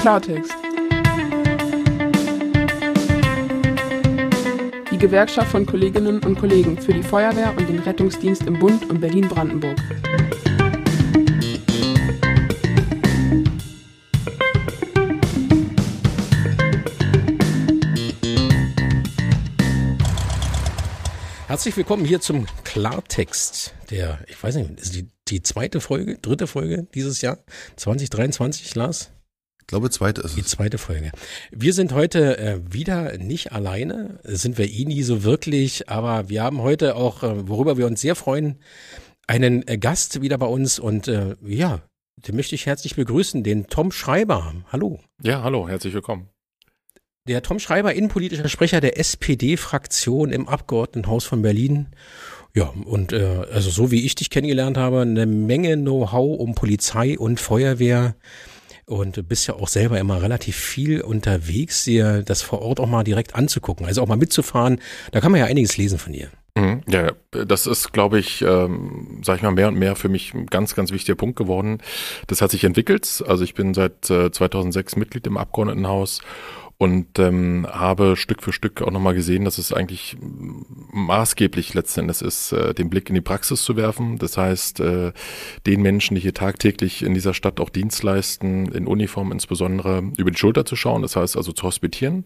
Klartext. Die Gewerkschaft von Kolleginnen und Kollegen für die Feuerwehr und den Rettungsdienst im Bund und Berlin-Brandenburg. Herzlich willkommen hier zum Klartext der, ich weiß nicht, ist die, die zweite Folge, dritte Folge dieses Jahr, 2023, Lars? Ich glaube, zweite ist es. Die zweite Folge. Wir sind heute äh, wieder nicht alleine, sind wir eh nie so wirklich, aber wir haben heute auch, äh, worüber wir uns sehr freuen, einen äh, Gast wieder bei uns und äh, ja, den möchte ich herzlich begrüßen, den Tom Schreiber. Hallo. Ja, hallo, herzlich willkommen. Der Tom Schreiber, innenpolitischer Sprecher der SPD-Fraktion im Abgeordnetenhaus von Berlin. Ja, und äh, also so wie ich dich kennengelernt habe, eine Menge Know-how um Polizei und Feuerwehr und bist ja auch selber immer relativ viel unterwegs, dir das vor Ort auch mal direkt anzugucken, also auch mal mitzufahren. Da kann man ja einiges lesen von dir. Mhm. Ja, das ist, glaube ich, ähm, sag ich mal, mehr und mehr für mich ein ganz, ganz wichtiger Punkt geworden. Das hat sich entwickelt. Also ich bin seit äh, 2006 Mitglied im Abgeordnetenhaus und ähm, habe Stück für Stück auch nochmal gesehen, dass es eigentlich maßgeblich letzten Endes ist, äh, den Blick in die Praxis zu werfen. Das heißt, äh, den Menschen, die hier tagtäglich in dieser Stadt auch Dienst leisten, in Uniform insbesondere, über die Schulter zu schauen. Das heißt also zu hospitieren,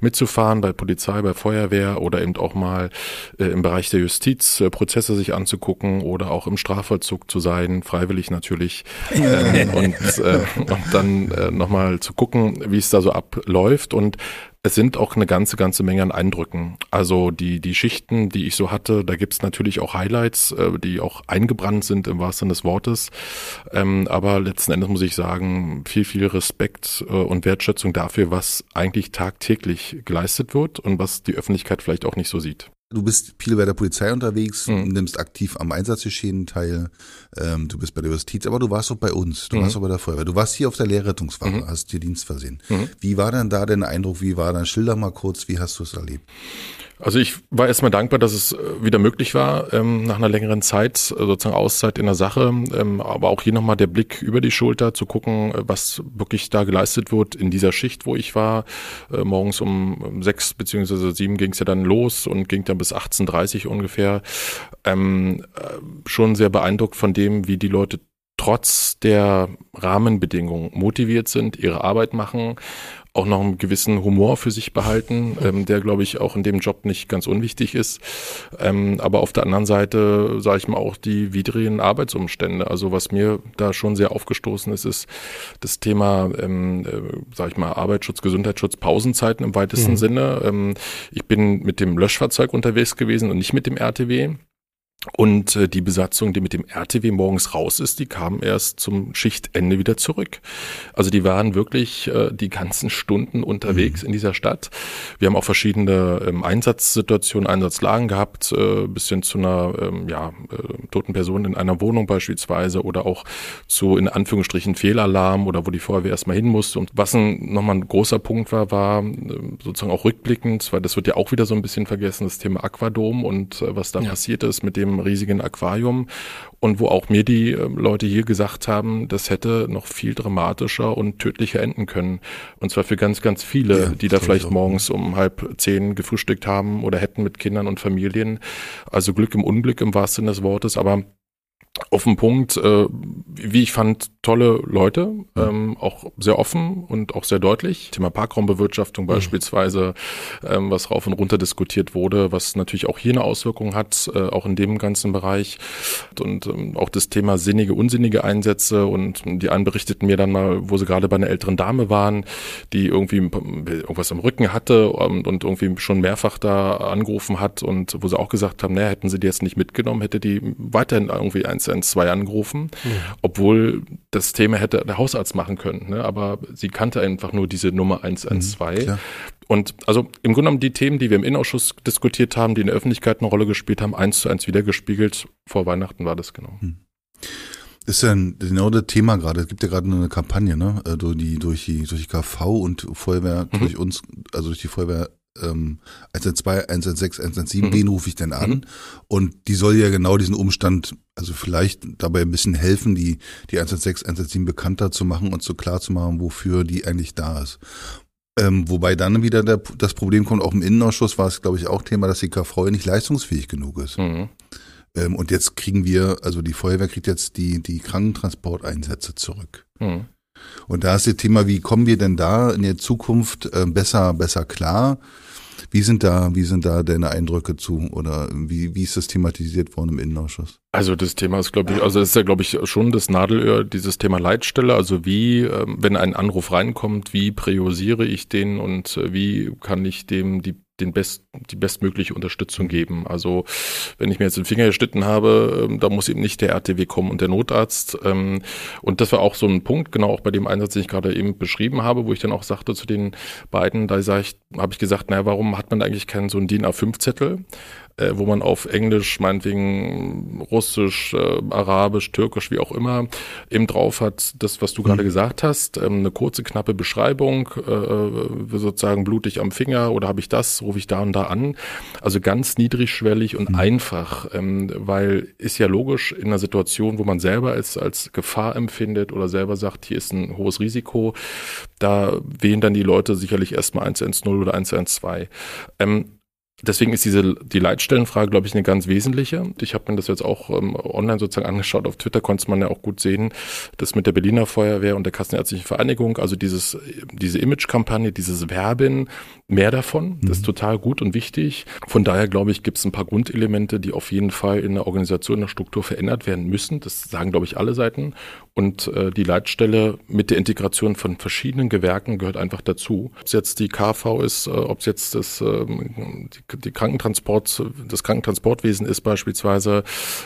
mitzufahren bei Polizei, bei Feuerwehr oder eben auch mal äh, im Bereich der Justiz äh, Prozesse sich anzugucken oder auch im Strafvollzug zu sein, freiwillig natürlich. ähm, und, äh, und dann äh, nochmal zu gucken, wie es da so abläuft und es sind auch eine ganze, ganze Menge an Eindrücken. Also die, die Schichten, die ich so hatte, da gibt's natürlich auch Highlights, äh, die auch eingebrannt sind im wahrsten Sinne des Wortes. Ähm, aber letzten Endes muss ich sagen, viel, viel Respekt äh, und Wertschätzung dafür, was eigentlich tagtäglich geleistet wird und was die Öffentlichkeit vielleicht auch nicht so sieht. Du bist viel bei der Polizei unterwegs, mhm. nimmst aktiv am Einsatzgeschehen teil, ähm, du bist bei der Justiz, aber du warst auch bei uns, du mhm. warst auch bei der Feuerwehr, du warst hier auf der Lehrrettungswache, mhm. hast dir Dienst versehen. Mhm. Wie war denn da dein Eindruck, wie war dein Schilder mal kurz, wie hast du es erlebt? Also ich war erstmal dankbar, dass es äh, wieder möglich war, ähm, nach einer längeren Zeit, äh, sozusagen Auszeit in der Sache, ähm, aber auch hier nochmal der Blick über die Schulter zu gucken, äh, was wirklich da geleistet wird in dieser Schicht, wo ich war. Äh, morgens um sechs beziehungsweise sieben ging es ja dann los und ging dann bis 18.30 ungefähr. Ähm, äh, schon sehr beeindruckt von dem, wie die Leute trotz der Rahmenbedingungen motiviert sind, ihre Arbeit machen auch noch einen gewissen Humor für sich behalten, ähm, der, glaube ich, auch in dem Job nicht ganz unwichtig ist. Ähm, aber auf der anderen Seite, sage ich mal, auch die widrigen Arbeitsumstände. Also was mir da schon sehr aufgestoßen ist, ist das Thema, ähm, äh, sage ich mal, Arbeitsschutz, Gesundheitsschutz, Pausenzeiten im weitesten mhm. Sinne. Ähm, ich bin mit dem Löschfahrzeug unterwegs gewesen und nicht mit dem RTW. Und äh, die Besatzung, die mit dem RTW morgens raus ist, die kam erst zum Schichtende wieder zurück. Also die waren wirklich äh, die ganzen Stunden unterwegs mhm. in dieser Stadt. Wir haben auch verschiedene ähm, Einsatzsituationen, Einsatzlagen gehabt, äh, bis hin zu einer ähm, ja, äh, toten Person in einer Wohnung beispielsweise oder auch zu in Anführungsstrichen Fehlalarm oder wo die Feuerwehr erstmal hin musste. Und was ein, nochmal ein großer Punkt war, war äh, sozusagen auch rückblickend, weil das wird ja auch wieder so ein bisschen vergessen, das Thema Aquadom und äh, was da ja. passiert ist mit dem dem riesigen Aquarium und wo auch mir die äh, Leute hier gesagt haben, das hätte noch viel dramatischer und tödlicher enden können. Und zwar für ganz, ganz viele, ja, die da vielleicht morgens um halb zehn gefrühstückt haben oder hätten mit Kindern und Familien. Also Glück im Unglück im wahrsten Sinne des Wortes, aber auf den Punkt, äh, wie ich fand, tolle Leute, ähm, auch sehr offen und auch sehr deutlich. Thema Parkraumbewirtschaftung beispielsweise, ähm, was rauf und runter diskutiert wurde, was natürlich auch hier eine Auswirkung hat, äh, auch in dem ganzen Bereich. Und ähm, auch das Thema sinnige, unsinnige Einsätze und die einen berichteten mir dann mal, wo sie gerade bei einer älteren Dame waren, die irgendwie irgendwas am Rücken hatte und, und irgendwie schon mehrfach da angerufen hat und wo sie auch gesagt haben, naja, hätten sie die jetzt nicht mitgenommen, hätte die weiterhin irgendwie ein 112 angerufen, mhm. obwohl das Thema hätte der Hausarzt machen können. Ne? Aber sie kannte einfach nur diese Nummer 112. Mhm, und also im Grunde genommen die Themen, die wir im Innenausschuss diskutiert haben, die in der Öffentlichkeit eine Rolle gespielt haben, eins zu eins wiedergespiegelt. Vor Weihnachten war das genau. Mhm. Das ist ja genau das Thema gerade. Es gibt ja gerade eine Kampagne, ne? Äh, durch die, durch die, durch die KV und Feuerwehr, mhm. durch uns, also durch die Feuerwehr ähm, 112, 116, 117, mhm. wen rufe ich denn an? Mhm. Und die soll ja genau diesen Umstand, also vielleicht dabei ein bisschen helfen, die, die 116, 117 bekannter zu machen und so klar zu machen, wofür die eigentlich da ist. Ähm, wobei dann wieder der, das Problem kommt, auch im Innenausschuss war es, glaube ich, auch Thema, dass die KV nicht leistungsfähig genug ist. Mhm. Ähm, und jetzt kriegen wir, also die Feuerwehr kriegt jetzt die, die Krankentransporteinsätze zurück. Mhm. Und da ist das Thema, wie kommen wir denn da in der Zukunft äh, besser, besser klar? Wie sind da, wie sind da deine Eindrücke zu oder wie, wie ist das thematisiert worden im Innenausschuss? Also das Thema ist, glaube ich, also das ist ja, glaube ich, schon das Nadelöhr, dieses Thema Leitstelle. Also wie, ähm, wenn ein Anruf reinkommt, wie priorisiere ich den und äh, wie kann ich dem die den best, die bestmögliche Unterstützung geben. Also wenn ich mir jetzt den Finger geschnitten habe, ähm, da muss eben nicht der RTW kommen und der Notarzt. Ähm, und das war auch so ein Punkt, genau auch bei dem Einsatz, den ich gerade eben beschrieben habe, wo ich dann auch sagte zu den beiden, da sag ich, habe ich gesagt, naja, warum hat man eigentlich keinen so einen DIN A5-Zettel? Äh, wo man auf Englisch, meinetwegen Russisch, äh, Arabisch, Türkisch, wie auch immer, eben drauf hat, das, was du mhm. gerade gesagt hast, ähm, eine kurze, knappe Beschreibung, äh, äh, sozusagen blutig am Finger oder habe ich das, rufe ich da und da an. Also ganz niedrigschwellig und mhm. einfach, ähm, weil ist ja logisch in einer Situation, wo man selber es als Gefahr empfindet oder selber sagt, hier ist ein hohes Risiko, da wählen dann die Leute sicherlich erstmal 110 oder 112. Ähm, Deswegen ist diese die Leitstellenfrage, glaube ich, eine ganz wesentliche. Ich habe mir das jetzt auch ähm, online sozusagen angeschaut. Auf Twitter konnte man ja auch gut sehen, dass mit der Berliner Feuerwehr und der Kassenärztlichen Vereinigung, also dieses diese Image-Kampagne, dieses Werben, mehr davon. Das ist mhm. total gut und wichtig. Von daher glaube ich, gibt es ein paar Grundelemente, die auf jeden Fall in der Organisation, in der Struktur verändert werden müssen. Das sagen, glaube ich, alle Seiten. Und äh, die Leitstelle mit der Integration von verschiedenen Gewerken gehört einfach dazu. Ob es jetzt die KV ist, äh, ob es jetzt das, äh, die, die Krankentransport, das Krankentransportwesen ist beispielsweise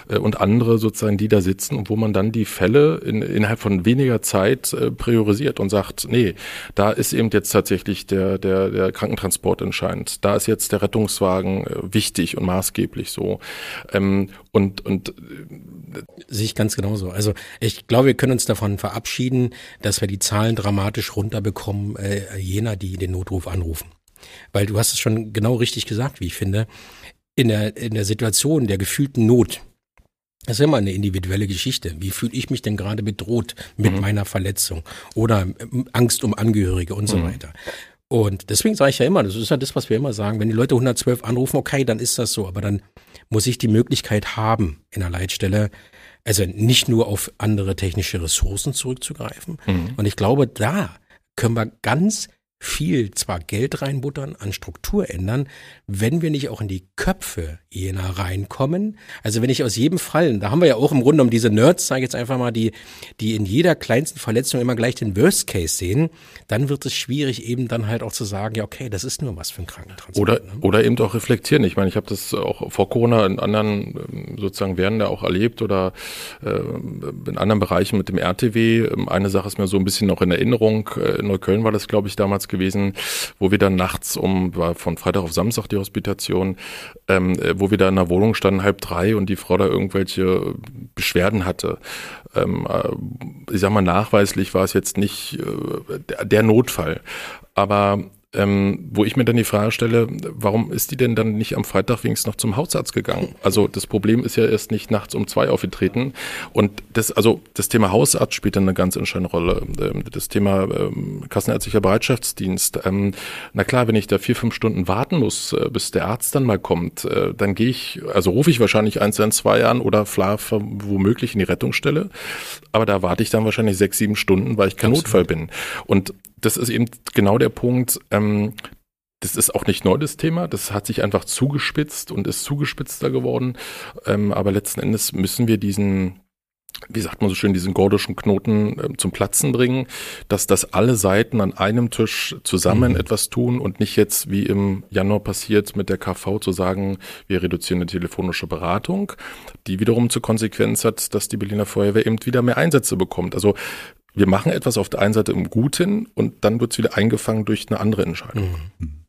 äh, und andere sozusagen, die da sitzen und wo man dann die Fälle in, innerhalb von weniger Zeit äh, priorisiert und sagt, nee, da ist eben jetzt tatsächlich der, der, der Krankentransport entscheidend. Da ist jetzt der Rettungswagen äh, wichtig und maßgeblich so. Ähm, und, und äh, sehe ich ganz genauso. Also ich glaube, wir können uns davon verabschieden, dass wir die Zahlen dramatisch runterbekommen, äh, jener, die den Notruf anrufen. Weil du hast es schon genau richtig gesagt, wie ich finde. In der, in der Situation der gefühlten Not, das ist immer eine individuelle Geschichte. Wie fühle ich mich denn gerade bedroht mit mhm. meiner Verletzung oder ähm, Angst um Angehörige und so mhm. weiter. Und deswegen sage ich ja immer, das ist ja das, was wir immer sagen, wenn die Leute 112 anrufen, okay, dann ist das so, aber dann muss ich die Möglichkeit haben, in der Leitstelle also nicht nur auf andere technische Ressourcen zurückzugreifen. Mhm. Und ich glaube, da können wir ganz viel zwar Geld reinbuttern, an Struktur ändern, wenn wir nicht auch in die Köpfe jener reinkommen. Also wenn ich aus jedem Fall, da haben wir ja auch im Grunde um diese Nerds, sage ich jetzt einfach mal, die, die in jeder kleinsten Verletzung immer gleich den Worst Case sehen, dann wird es schwierig, eben dann halt auch zu sagen, ja, okay, das ist nur was für ein Krankentransport. Oder, ne? oder eben auch reflektieren. Ich meine, ich habe das auch vor Corona in anderen ähm, sozusagen werden da auch erlebt oder äh, in anderen Bereichen mit dem RTW. Eine Sache ist mir so ein bisschen noch in Erinnerung. Äh, in Neukölln war das, glaube ich, damals gewesen, wo wir dann nachts um, war von Freitag auf Samstag die Hospitation, ähm, äh, wo wir da in der Wohnung standen, halb drei und die Frau da irgendwelche Beschwerden hatte. Ähm, äh, ich sag mal, nachweislich war es jetzt nicht äh, der Notfall. Aber ähm, wo ich mir dann die Frage stelle, warum ist die denn dann nicht am Freitag wenigstens noch zum Hausarzt gegangen? Also das Problem ist ja erst nicht nachts um zwei aufgetreten. Und das, also das Thema Hausarzt spielt dann eine ganz entscheidende Rolle. Ähm, das Thema ähm, kassenärztlicher Bereitschaftsdienst. Ähm, na klar, wenn ich da vier, fünf Stunden warten muss, äh, bis der Arzt dann mal kommt, äh, dann gehe ich, also rufe ich wahrscheinlich eins in zwei an oder fahre womöglich in die Rettungsstelle. Aber da warte ich dann wahrscheinlich sechs, sieben Stunden, weil ich kein Absolut. Notfall bin. Und das ist eben genau der Punkt. Ähm, das ist auch nicht neu, das Thema. Das hat sich einfach zugespitzt und ist zugespitzter geworden. Ähm, aber letzten Endes müssen wir diesen, wie sagt man so schön, diesen gordischen Knoten äh, zum Platzen bringen, dass das alle Seiten an einem Tisch zusammen mhm. etwas tun und nicht jetzt wie im Januar passiert mit der KV zu sagen, wir reduzieren die telefonische Beratung, die wiederum zur Konsequenz hat, dass die Berliner Feuerwehr eben wieder mehr Einsätze bekommt. Also wir machen etwas auf der einen Seite im Guten und dann wird es wieder eingefangen durch eine andere Entscheidung. Mhm.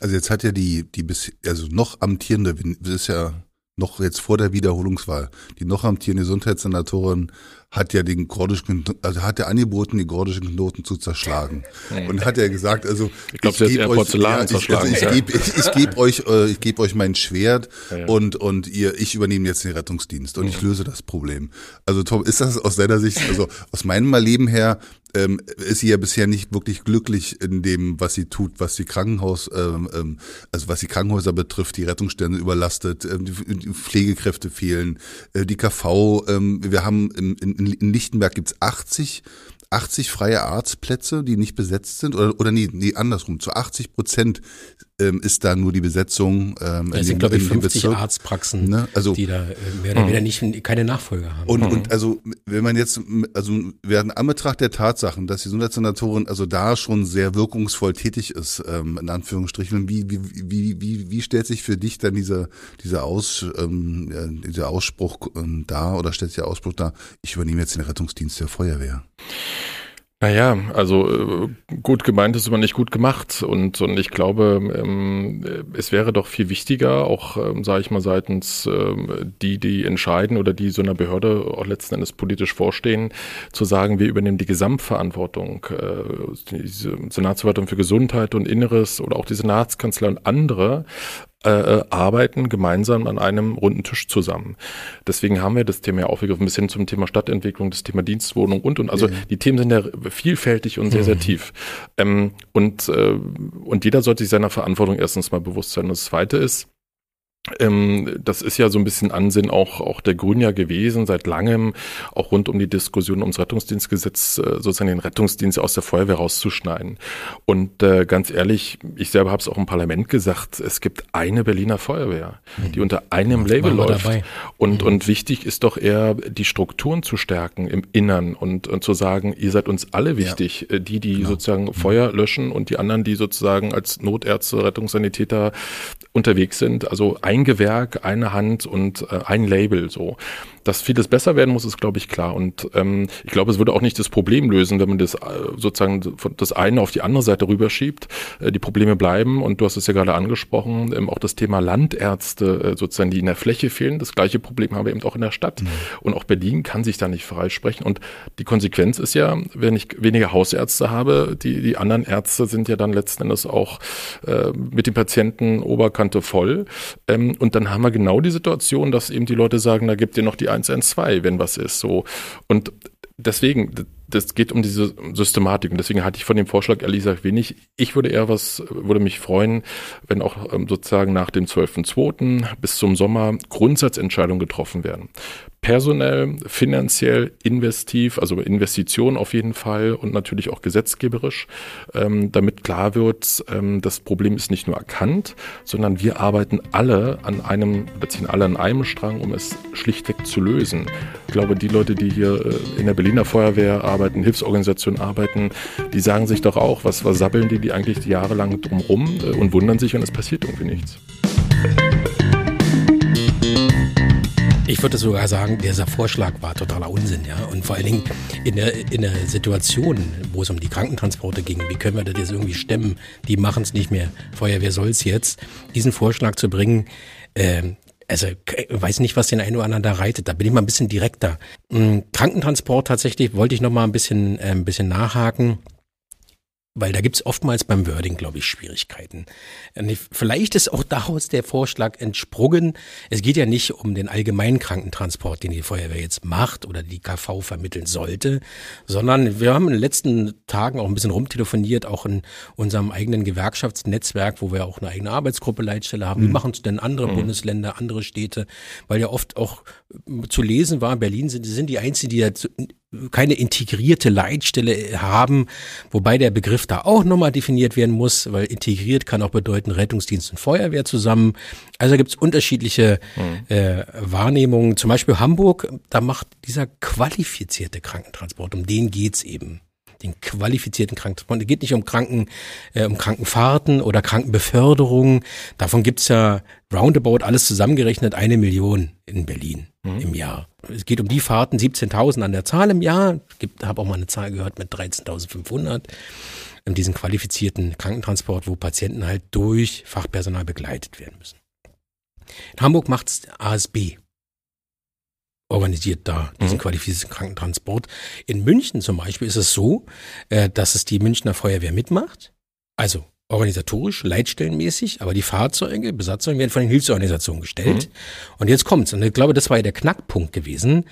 Also jetzt hat ja die, die bis, also noch amtierende, das ist ja noch jetzt vor der Wiederholungswahl, die noch amtierende Gesundheitssenatorin hat ja den gordischen, also hat er angeboten, die gordischen Knoten zu zerschlagen. Und hat er gesagt, also ich hat eher Porzellan ja, ich. Also ich ja. gebe ich, ich geb euch, äh, ich gebe euch mein Schwert Ja, ja. und und ihr, ich übernehme jetzt den Rettungsdienst und ich löse das Problem. Also Tom, ist das aus deiner Sicht, also aus meinem Leben her, ähm, ist sie ja bisher nicht wirklich glücklich in dem, was sie tut, was die Krankenhaus, ähm, ähm, also was die Krankenhäuser betrifft, die Rettungsstände überlastet, ähm, die, Pflegekräfte fehlen, äh, die KV, ähm, wir haben im, in, in Lichtenberg gibt's 80 80 freie Arztplätze, die nicht besetzt sind, oder, oder nee, nee, andersrum, zu 80 Prozent ähm, ist da nur die Besetzung. Ähm, Es in sind, dem- glaube ich, in dem 50 Bezirk. Arztpraxen, Ne? Also- die da äh, mehr oder weniger nicht, keine Nachfolger haben. Und, und also, wenn man jetzt, also während Anbetracht der Tatsachen, dass die Gesundheitssenatorin also da schon sehr wirkungsvoll tätig ist, ähm, in Anführungsstrichen, wie, wie, wie, wie, wie stellt sich für dich dann dieser, dieser, Aus, ähm, dieser Ausspruch ähm, dar oder stellt sich der Ausspruch dar, ich übernehme jetzt den Rettungsdienst der Feuerwehr? Naja, also äh, gut gemeint ist immer nicht gut gemacht und, und ich glaube, ähm, äh, es wäre doch viel wichtiger, auch, ähm, sage ich mal, seitens ähm, die, die entscheiden oder die so einer Behörde auch letzten Endes politisch vorstehen, zu sagen, wir übernehmen die Gesamtverantwortung. Äh, die Senatsverwaltung für Gesundheit und Inneres oder auch die Senatskanzlei und andere äh, äh, arbeiten gemeinsam an einem runden Tisch zusammen. Deswegen haben wir das Thema ja aufgegriffen, bis hin zum Thema Stadtentwicklung, das Thema Dienstwohnung und und. Also die Themen sind ja vielfältig und sehr, sehr tief. Ähm, und, äh, und jeder sollte sich seiner Verantwortung erstens mal bewusst sein. Und das Zweite ist, ähm, das ist ja so ein bisschen Ansinn auch, auch der Grünen ja gewesen, seit langem, auch rund um die Diskussion ums Rettungsdienstgesetz, äh, sozusagen den Rettungsdienst aus der Feuerwehr rauszuschneiden. Und äh, ganz ehrlich, ich selber habe es auch im Parlament gesagt, es gibt eine Berliner Feuerwehr, die unter einem Was Label läuft. dabei? Und, und wichtig ist doch eher, die Strukturen zu stärken im Innern und, und zu sagen, ihr seid uns alle wichtig, äh, die, die sozusagen Feuer löschen und die anderen, die sozusagen als Notärzte, Rettungssanitäter unterwegs sind. Also ein Gewerk, eine Hand und äh, ein Label so. Dass vieles besser werden muss, ist, glaube ich, klar. Und ähm, ich glaube, es würde auch nicht das Problem lösen, wenn man das äh, sozusagen von das eine auf die andere Seite rüberschiebt. Äh, die Probleme bleiben und du hast es ja gerade angesprochen, ähm, auch das Thema Landärzte äh, sozusagen, die in der Fläche fehlen. Das gleiche Problem haben wir eben auch in der Stadt. Und auch Berlin kann sich da nicht freisprechen. Und die Konsequenz ist ja, wenn ich weniger Hausärzte habe, die, die anderen Ärzte sind ja dann letzten Endes auch äh, mit den Patienten Oberkante voll. Ähm, und dann haben wir genau die Situation, dass eben die Leute sagen, da gibt ihr noch die 112, wenn was ist. So. Und deswegen, das geht um diese Systematik und deswegen hatte ich von dem Vorschlag ehrlich gesagt wenig. Ich würde eher was, würde mich freuen, wenn auch ähm, sozusagen nach dem 12.2. bis zum Sommer Grundsatzentscheidungen getroffen werden. Personell, finanziell, investiv, also Investition auf jeden Fall und natürlich auch gesetzgeberisch, ähm, damit klar wird, ähm, das Problem ist nicht nur erkannt, sondern wir arbeiten alle an einem, oder ziehen alle an einem Strang, um es schlichtweg zu lösen. Ich glaube, die Leute, die hier äh, in der Berliner Feuerwehr arbeiten, Hilfsorganisationen arbeiten, die sagen sich doch auch, was, was sabbeln die, die eigentlich jahrelang drumrum äh, und wundern sich und es passiert irgendwie nichts. Ich würde sogar sagen, dieser Vorschlag war totaler Unsinn, ja. Und vor allen Dingen in der, in der Situation, wo es um die Krankentransporte ging, wie können wir das jetzt irgendwie stemmen? Die machen es nicht mehr. Feuerwehr soll es jetzt. Diesen Vorschlag zu bringen, ähm, also weiß nicht, was den einen oder anderen da reitet. Da bin ich mal ein bisschen direkter. Mm, Krankentransport tatsächlich wollte ich noch mal ein bisschen, äh, ein bisschen nachhaken. Weil da gibt's oftmals beim Wording, glaube ich, Schwierigkeiten. Vielleicht ist auch daraus der Vorschlag entsprungen. Es geht ja nicht um den allgemeinen Krankentransport, den die Feuerwehr jetzt macht oder die KV vermitteln sollte, sondern wir haben in den letzten Tagen auch ein bisschen rumtelefoniert, auch in unserem eigenen Gewerkschaftsnetzwerk, wo wir auch eine eigene Arbeitsgruppe Leitstelle haben. Wie machen es denn andere Bundesländer, andere Städte? Weil ja oft auch zu lesen war, Berlin sind, sind die einzigen, die dazu keine integrierte Leitstelle haben, wobei der Begriff da auch nochmal definiert werden muss, weil integriert kann auch bedeuten Rettungsdienst und Feuerwehr zusammen. Also gibt es unterschiedliche äh, Wahrnehmungen. Zum Beispiel Hamburg, da macht dieser qualifizierte Krankentransport, um den geht's eben. Den qualifizierten Krankentransport. Es geht nicht um Kranken, äh, um Krankenfahrten oder Krankenbeförderung. Davon gibt's ja roundabout alles zusammengerechnet eine Million in Berlin im Jahr. Es geht um die Fahrten, 17.000 an der Zahl im Jahr. Gibt, habe auch mal eine Zahl gehört mit 13.500. In diesen qualifizierten Krankentransport, wo Patienten halt durch Fachpersonal begleitet werden müssen. In Hamburg macht's ASB. Organisiert da diesen mhm. qualifizierten Krankentransport. In München zum Beispiel ist es so, äh, dass es die Münchner Feuerwehr mitmacht. Also organisatorisch, leitstellenmäßig, aber die Fahrzeuge, Besatzungen werden von den Hilfsorganisationen gestellt. Mhm. Und jetzt kommt's. Und ich glaube, das war ja der Knackpunkt gewesen.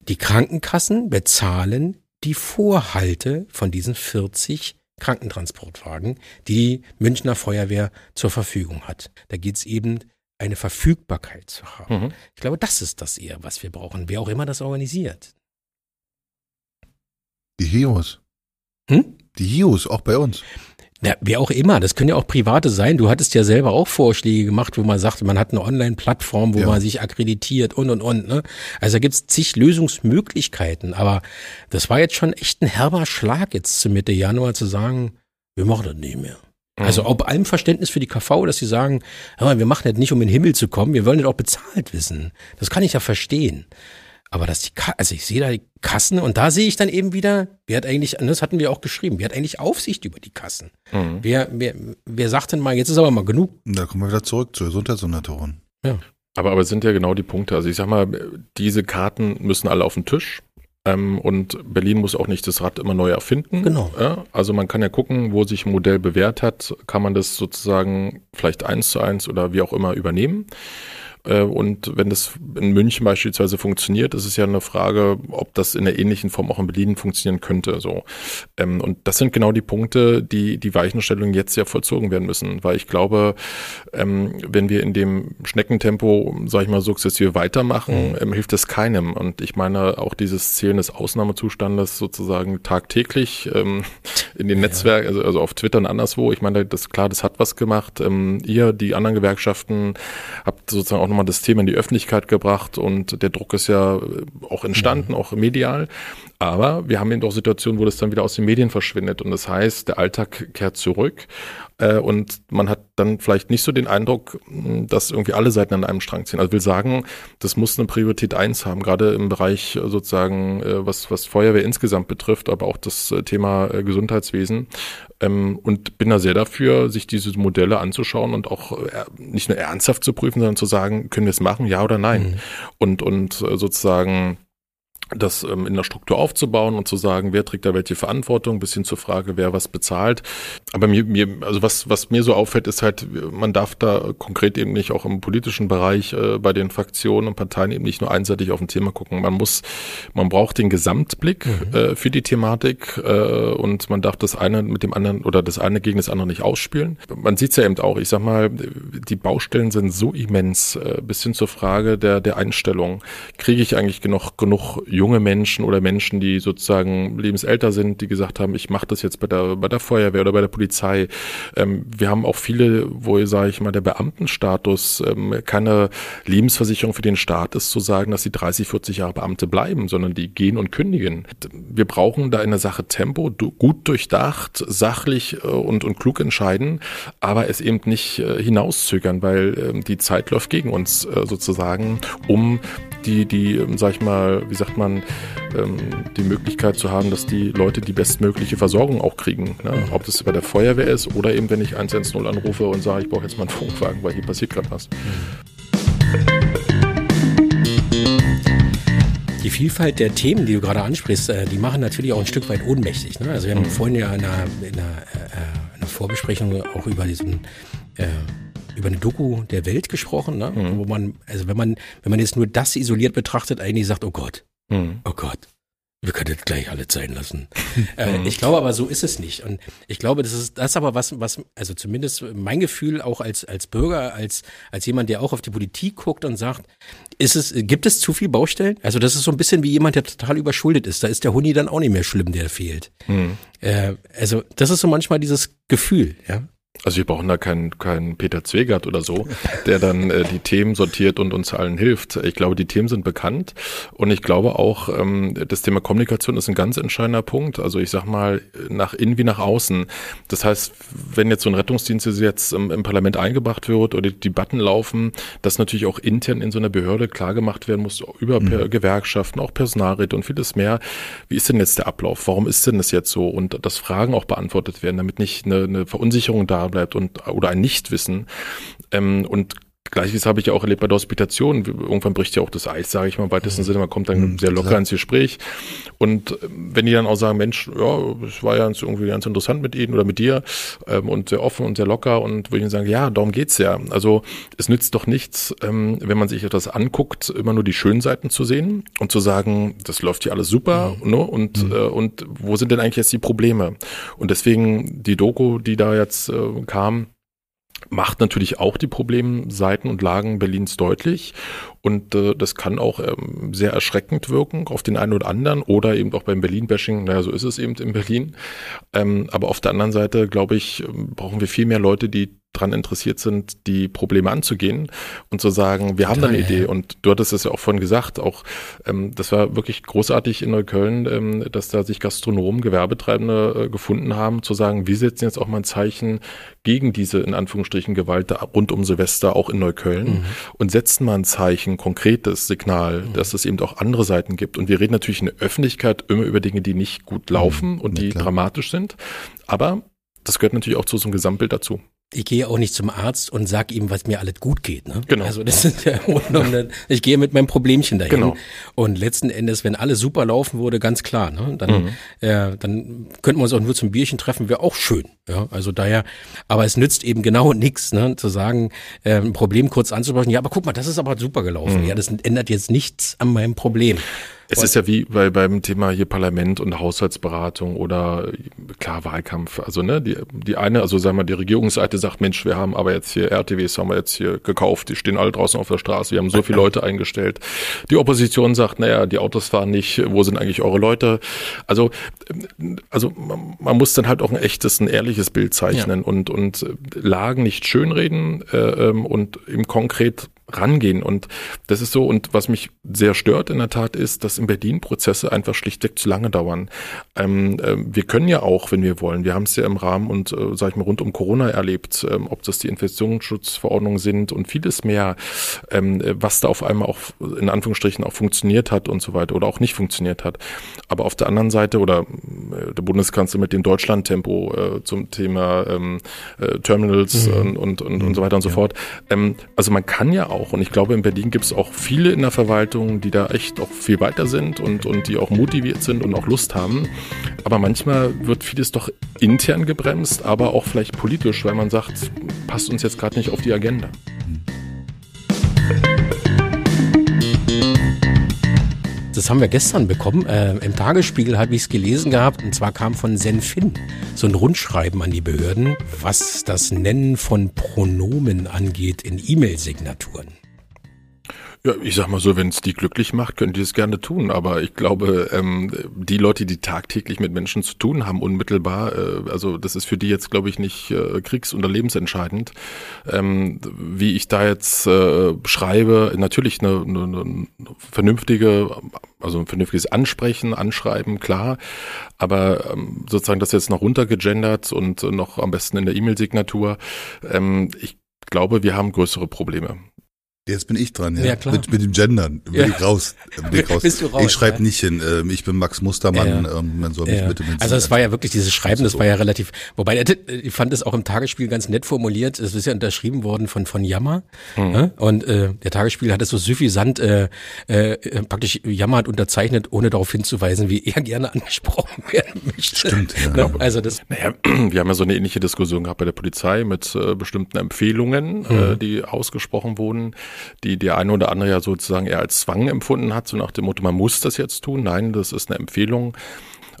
Die Krankenkassen bezahlen die Vorhalte von diesen 40 Krankentransportwagen, die die Münchner Feuerwehr zur Verfügung hat. Da geht's eben eine Verfügbarkeit zu haben. Mhm. Ich glaube, das ist das eher, was wir brauchen, wer auch immer das organisiert. Die Hios. Hm? Die Hios, auch bei uns. Ja, wer auch immer, das können ja auch Private sein. Du hattest ja selber auch Vorschläge gemacht, wo man sagt, man hat eine Online-Plattform, wo ja. man sich akkreditiert und und und. Ne? Also da gibt's zig Lösungsmöglichkeiten. Aber das war jetzt schon echt ein herber Schlag jetzt zu Mitte Januar zu sagen, wir machen das nicht mehr. Mhm. Also auch bei allem Verständnis für die KV, dass sie sagen, wir machen das nicht, um in den Himmel zu kommen, wir wollen das auch bezahlt wissen. Das kann ich ja verstehen. Aber dass die, Ka also ich sehe da die Kassen und da sehe ich dann eben wieder, wer hat eigentlich, das hatten wir auch geschrieben, wer hat eigentlich Aufsicht über die Kassen? Mhm. Wer, wer, wer sagt denn mal, jetzt ist aber mal genug? Da kommen wir wieder zurück zur Gesundheitssenatorin. Ja. Aber, aber es sind ja genau die Punkte. Also ich sag mal, diese Karten müssen alle auf den Tisch. Ähm, und Berlin muss auch nicht das Rad immer neu erfinden. Genau. Ja, also man kann ja gucken, wo sich ein Modell bewährt hat, kann man das sozusagen vielleicht eins zu eins oder wie auch immer übernehmen. Äh, und wenn das in München beispielsweise funktioniert, ist es ja eine Frage, ob das in der ähnlichen Form auch in Berlin funktionieren könnte. So. Ähm, und das sind genau die Punkte, die die Weichenstellungen jetzt ja vollzogen werden müssen. Weil ich glaube, ähm, wenn wir in dem Schneckentempo, sag ich mal, sukzessive weitermachen, mhm. Ähm, hilft es keinem. Und ich meine, auch dieses Zählen des Ausnahmezustandes sozusagen tagtäglich in den Netzwerken, also, also auf Twitter und anderswo, ich meine, das klar, das hat was gemacht. ihr, die anderen Gewerkschaften, habt sozusagen auch nochmal das Thema in die Öffentlichkeit gebracht und der Druck ist ja auch entstanden, ja. auch medial. Aber wir haben eben auch Situationen, wo das dann wieder aus den Medien verschwindet und das heißt, der Alltag kehrt zurück äh, und man hat dann vielleicht nicht so den Eindruck, dass irgendwie alle Seiten an einem Strang ziehen. Also ich will sagen, das muss eine Priorität eins haben, gerade im Bereich sozusagen, äh, was, was Feuerwehr insgesamt betrifft, aber auch das äh, Thema Gesundheitswesen. Ähm, und bin da sehr dafür, sich diese Modelle anzuschauen und auch nicht nur ernsthaft zu prüfen, sondern zu sagen, können wir es machen, ja oder nein? Mhm. Und, und sozusagen das ähm, in der Struktur aufzubauen und zu sagen, wer trägt da welche Verantwortung, bis hin zur Frage, wer was bezahlt. Aber mir, mir, also was, was mir so auffällt, ist halt, man darf da konkret eben nicht auch im politischen Bereich äh, bei den Fraktionen und Parteien eben nicht nur einseitig auf ein Thema gucken. Man muss, man braucht den Gesamtblick mhm. äh, für die Thematik äh, und man darf das eine mit dem anderen oder das eine gegen das andere nicht ausspielen. Man sieht es ja eben auch, ich sag mal, die Baustellen sind so immens, äh, bis hin zur Frage der, der Einstellung. Kriege ich eigentlich genug, genug junge Menschen oder Menschen, die sozusagen lebensälter sind, die gesagt haben, ich mache das jetzt bei der, bei der Feuerwehr oder bei der Polizei. Ähm, wir haben auch viele, wo, sage ich mal, der Beamtenstatus ähm, keine Lebensversicherung für den Staat ist, zu sagen, dass sie 30, 40 Jahre Beamte bleiben, sondern die gehen und kündigen. Wir brauchen da in der Sache Tempo, gut durchdacht, sachlich äh, und, und klug entscheiden, aber es eben nicht äh, hinauszögern, weil äh, die Zeit läuft gegen uns äh, sozusagen, um die, die, ähm, sag ich mal, wie sagt man, ähm, die Möglichkeit zu haben, dass die Leute die bestmögliche Versorgung auch kriegen. Ne? Mhm. Ob das bei der Feuerwehr ist oder eben, wenn ich 110 anrufe und sage, ich brauche jetzt mal einen Funkwagen, weil hier passiert gerade was. Die Vielfalt der Themen, die du gerade ansprichst, äh, die machen natürlich auch ein Stück weit ohnmächtig. Ne? Also wir haben mhm. vorhin ja in einer, in einer, äh, einer Vorbesprechung auch über diesen äh, über eine Doku der Welt gesprochen, ne? Mhm. wo man, also wenn man, wenn man jetzt nur das isoliert betrachtet, eigentlich sagt, oh Gott, mhm. oh Gott, wir können das gleich alle sein lassen. äh, mhm. ich glaube aber, so ist es nicht. Und ich glaube, das ist das aber was, was, also zumindest mein Gefühl auch als, als Bürger, als, als jemand, der auch auf die Politik guckt und sagt, ist es, gibt es zu viel Baustellen? Also das ist so ein bisschen wie jemand, der total überschuldet ist. Da ist der Huni dann auch nicht mehr schlimm, der fehlt. Mhm. Äh, also das ist so manchmal dieses Gefühl, ja. Also wir brauchen da keinen keinen Peter Zwegert oder so, der dann äh, die Themen sortiert und uns allen hilft. Ich glaube, die Themen sind bekannt und ich glaube auch, ähm, das Thema Kommunikation ist ein ganz entscheidender Punkt. Also ich sag mal, nach innen wie nach außen. Das heißt, wenn jetzt so ein Rettungsdienst jetzt im, im Parlament eingebracht wird oder die Debatten laufen, dass natürlich auch intern in so einer Behörde klargemacht werden muss, über mhm. Gewerkschaften, auch Personalräte und vieles mehr. Wie ist denn jetzt der Ablauf? Warum ist denn das jetzt so? Und dass Fragen auch beantwortet werden, damit nicht eine, eine Verunsicherung da bleibt und oder ein Nichtwissen. Ähm, und Gleiches habe ich ja auch erlebt bei der Hospitation. Irgendwann bricht ja auch das Eis, sage ich mal im weitesten mhm. Sinne. Man kommt dann mhm, sehr locker klar. ins Gespräch. Und ähm, wenn die dann auch sagen, Mensch, ja, es war ja irgendwie ganz interessant mit Ihnen oder mit dir ähm, und sehr offen und sehr locker und würde ich sagen, ja, darum geht's ja. Also es nützt doch nichts, ähm, wenn man sich etwas anguckt, immer nur die schönen Seiten zu sehen und zu sagen, das läuft hier alles super, mhm. ne? Und, mhm. äh, und wo sind denn eigentlich jetzt die Probleme? Und deswegen die Doku, die da jetzt äh, kam, macht natürlich auch die Problemseiten und Lagen Berlins deutlich. Und äh, das kann auch ähm, sehr erschreckend wirken auf den einen oder anderen oder eben auch beim Berlin-Bashing. Naja, so ist es eben in Berlin. Ähm, aber auf der anderen Seite, glaube ich, brauchen wir viel mehr Leute, die dran interessiert sind, die Probleme anzugehen und zu sagen, wir haben da eine ja, Idee. Ja. Und du hattest es ja auch vorhin gesagt, auch ähm, das war wirklich großartig in Neukölln, ähm, dass da sich Gastronomen, Gewerbetreibende äh, gefunden haben, zu sagen, wir setzen jetzt auch mal ein Zeichen gegen diese in Anführungsstrichen Gewalt rund um Silvester auch in Neukölln mhm. und setzen mal ein Zeichen, konkretes Signal, mhm. dass es eben auch andere Seiten gibt. Und wir reden natürlich in der Öffentlichkeit immer über Dinge, die nicht gut laufen mhm. und die klar. dramatisch sind. Aber das gehört natürlich auch zu so einem Gesamtbild dazu ich gehe auch nicht zum Arzt und sag ihm, was mir alles gut geht. Ne? Genau. Also das ist ja ich gehe mit meinem Problemchen dahin. Genau. Und letzten Endes, wenn alles super laufen würde, ganz klar, ne? dann, mhm. äh, dann könnten wir uns auch nur zum Bierchen treffen, wäre auch schön. Ja, also daher, aber es nützt eben genau nichts, ne, zu sagen, äh, ein Problem kurz anzusprechen. Ja, aber guck mal, das ist aber super gelaufen. Mhm. Ja, das ändert jetzt nichts an meinem Problem. Es ist ja wie bei, beim Thema hier Parlament und Haushaltsberatung oder klar Wahlkampf. Also ne, die, die eine, also sagen wir, die Regierungsseite sagt, Mensch, wir haben aber jetzt hier RTWs haben wir jetzt hier gekauft, die stehen alle draußen auf der Straße, wir haben so viele Leute eingestellt. Die Opposition sagt, naja, die Autos fahren nicht, wo sind eigentlich eure Leute? Also, also man muss dann halt auch ein echtes, ein ehrliches Bild zeichnen ja. und, und Lagen nicht schönreden äh, ähm, und im konkret rangehen. Und das ist so, und was mich sehr stört in der Tat ist, dass in Berlin Prozesse einfach schlichtweg zu lange dauern. Ähm, äh, wir können ja auch, wenn wir wollen, wir haben es ja im Rahmen und, äh, sag ich mal, rund um Corona erlebt, ähm, ob das die Infektionsschutzverordnungen sind und vieles mehr, ähm, was da auf einmal auch in Anführungsstrichen auch funktioniert hat und so weiter oder auch nicht funktioniert hat. Aber auf der anderen Seite oder äh, der Bundeskanzler mit dem Deutschlandtempo äh, zum Thema ähm, äh, Terminals mhm. und, und, und so weiter und so ja. fort. Ähm, also man kann ja auch. Und ich glaube, in Berlin gibt es auch viele in der Verwaltung, die da echt auch viel weiter sind und, und die auch motiviert sind und auch Lust haben. Aber manchmal wird vieles doch intern gebremst, aber auch vielleicht politisch, weil man sagt, passt uns jetzt gerade nicht auf die Agenda. Das haben wir gestern bekommen. Äh, Im Tagesspiegel habe ich es gelesen gehabt. Und zwar kam von Senfin so ein Rundschreiben an die Behörden, was das Nennen von Pronomen angeht in E-Mail-Signaturen. Ja, ich sag mal so, wenn es die glücklich macht, können die es gerne tun. Aber ich glaube, ähm, die Leute, die tagtäglich mit Menschen zu tun haben, unmittelbar, äh, also das ist für die jetzt, glaube ich, nicht äh, kriegs- oder lebensentscheidend. Ähm, wie ich da jetzt äh, schreibe, natürlich eine, eine, eine vernünftige, also ein vernünftiges Ansprechen, Anschreiben, klar. Aber ähm, sozusagen das jetzt noch runtergegendert und noch am besten in der E-Mail-Signatur. Ähm, ich glaube, wir haben größere Probleme. Jetzt bin ich dran, ja. ja klar. Mit, mit dem Gendern. Bin ja. ich raus. Bin ich raus. Bist du raus ich schreibe ja? nicht hin. Ähm, ich bin Max Mustermann. Ja. Ähm, man soll mich bitte mit Also es war ja wirklich dieses Schreiben, das war ja relativ. Wobei ich fand es auch im Tagesspiel ganz nett formuliert. Es ist ja unterschrieben worden von von Jammer. Mhm. Und äh, der Tagesspiel hat es so suffisant äh, äh, praktisch Jammer hat unterzeichnet, ohne darauf hinzuweisen, wie er gerne angesprochen werden möchte. Stimmt. Ja. Ne? Also das. Naja, wir haben ja so eine ähnliche Diskussion gehabt bei der Polizei mit äh, bestimmten Empfehlungen, mhm. äh, die ausgesprochen wurden die der eine oder andere ja sozusagen eher als Zwang empfunden hat, so nach dem Motto, man muss das jetzt tun. Nein, das ist eine Empfehlung.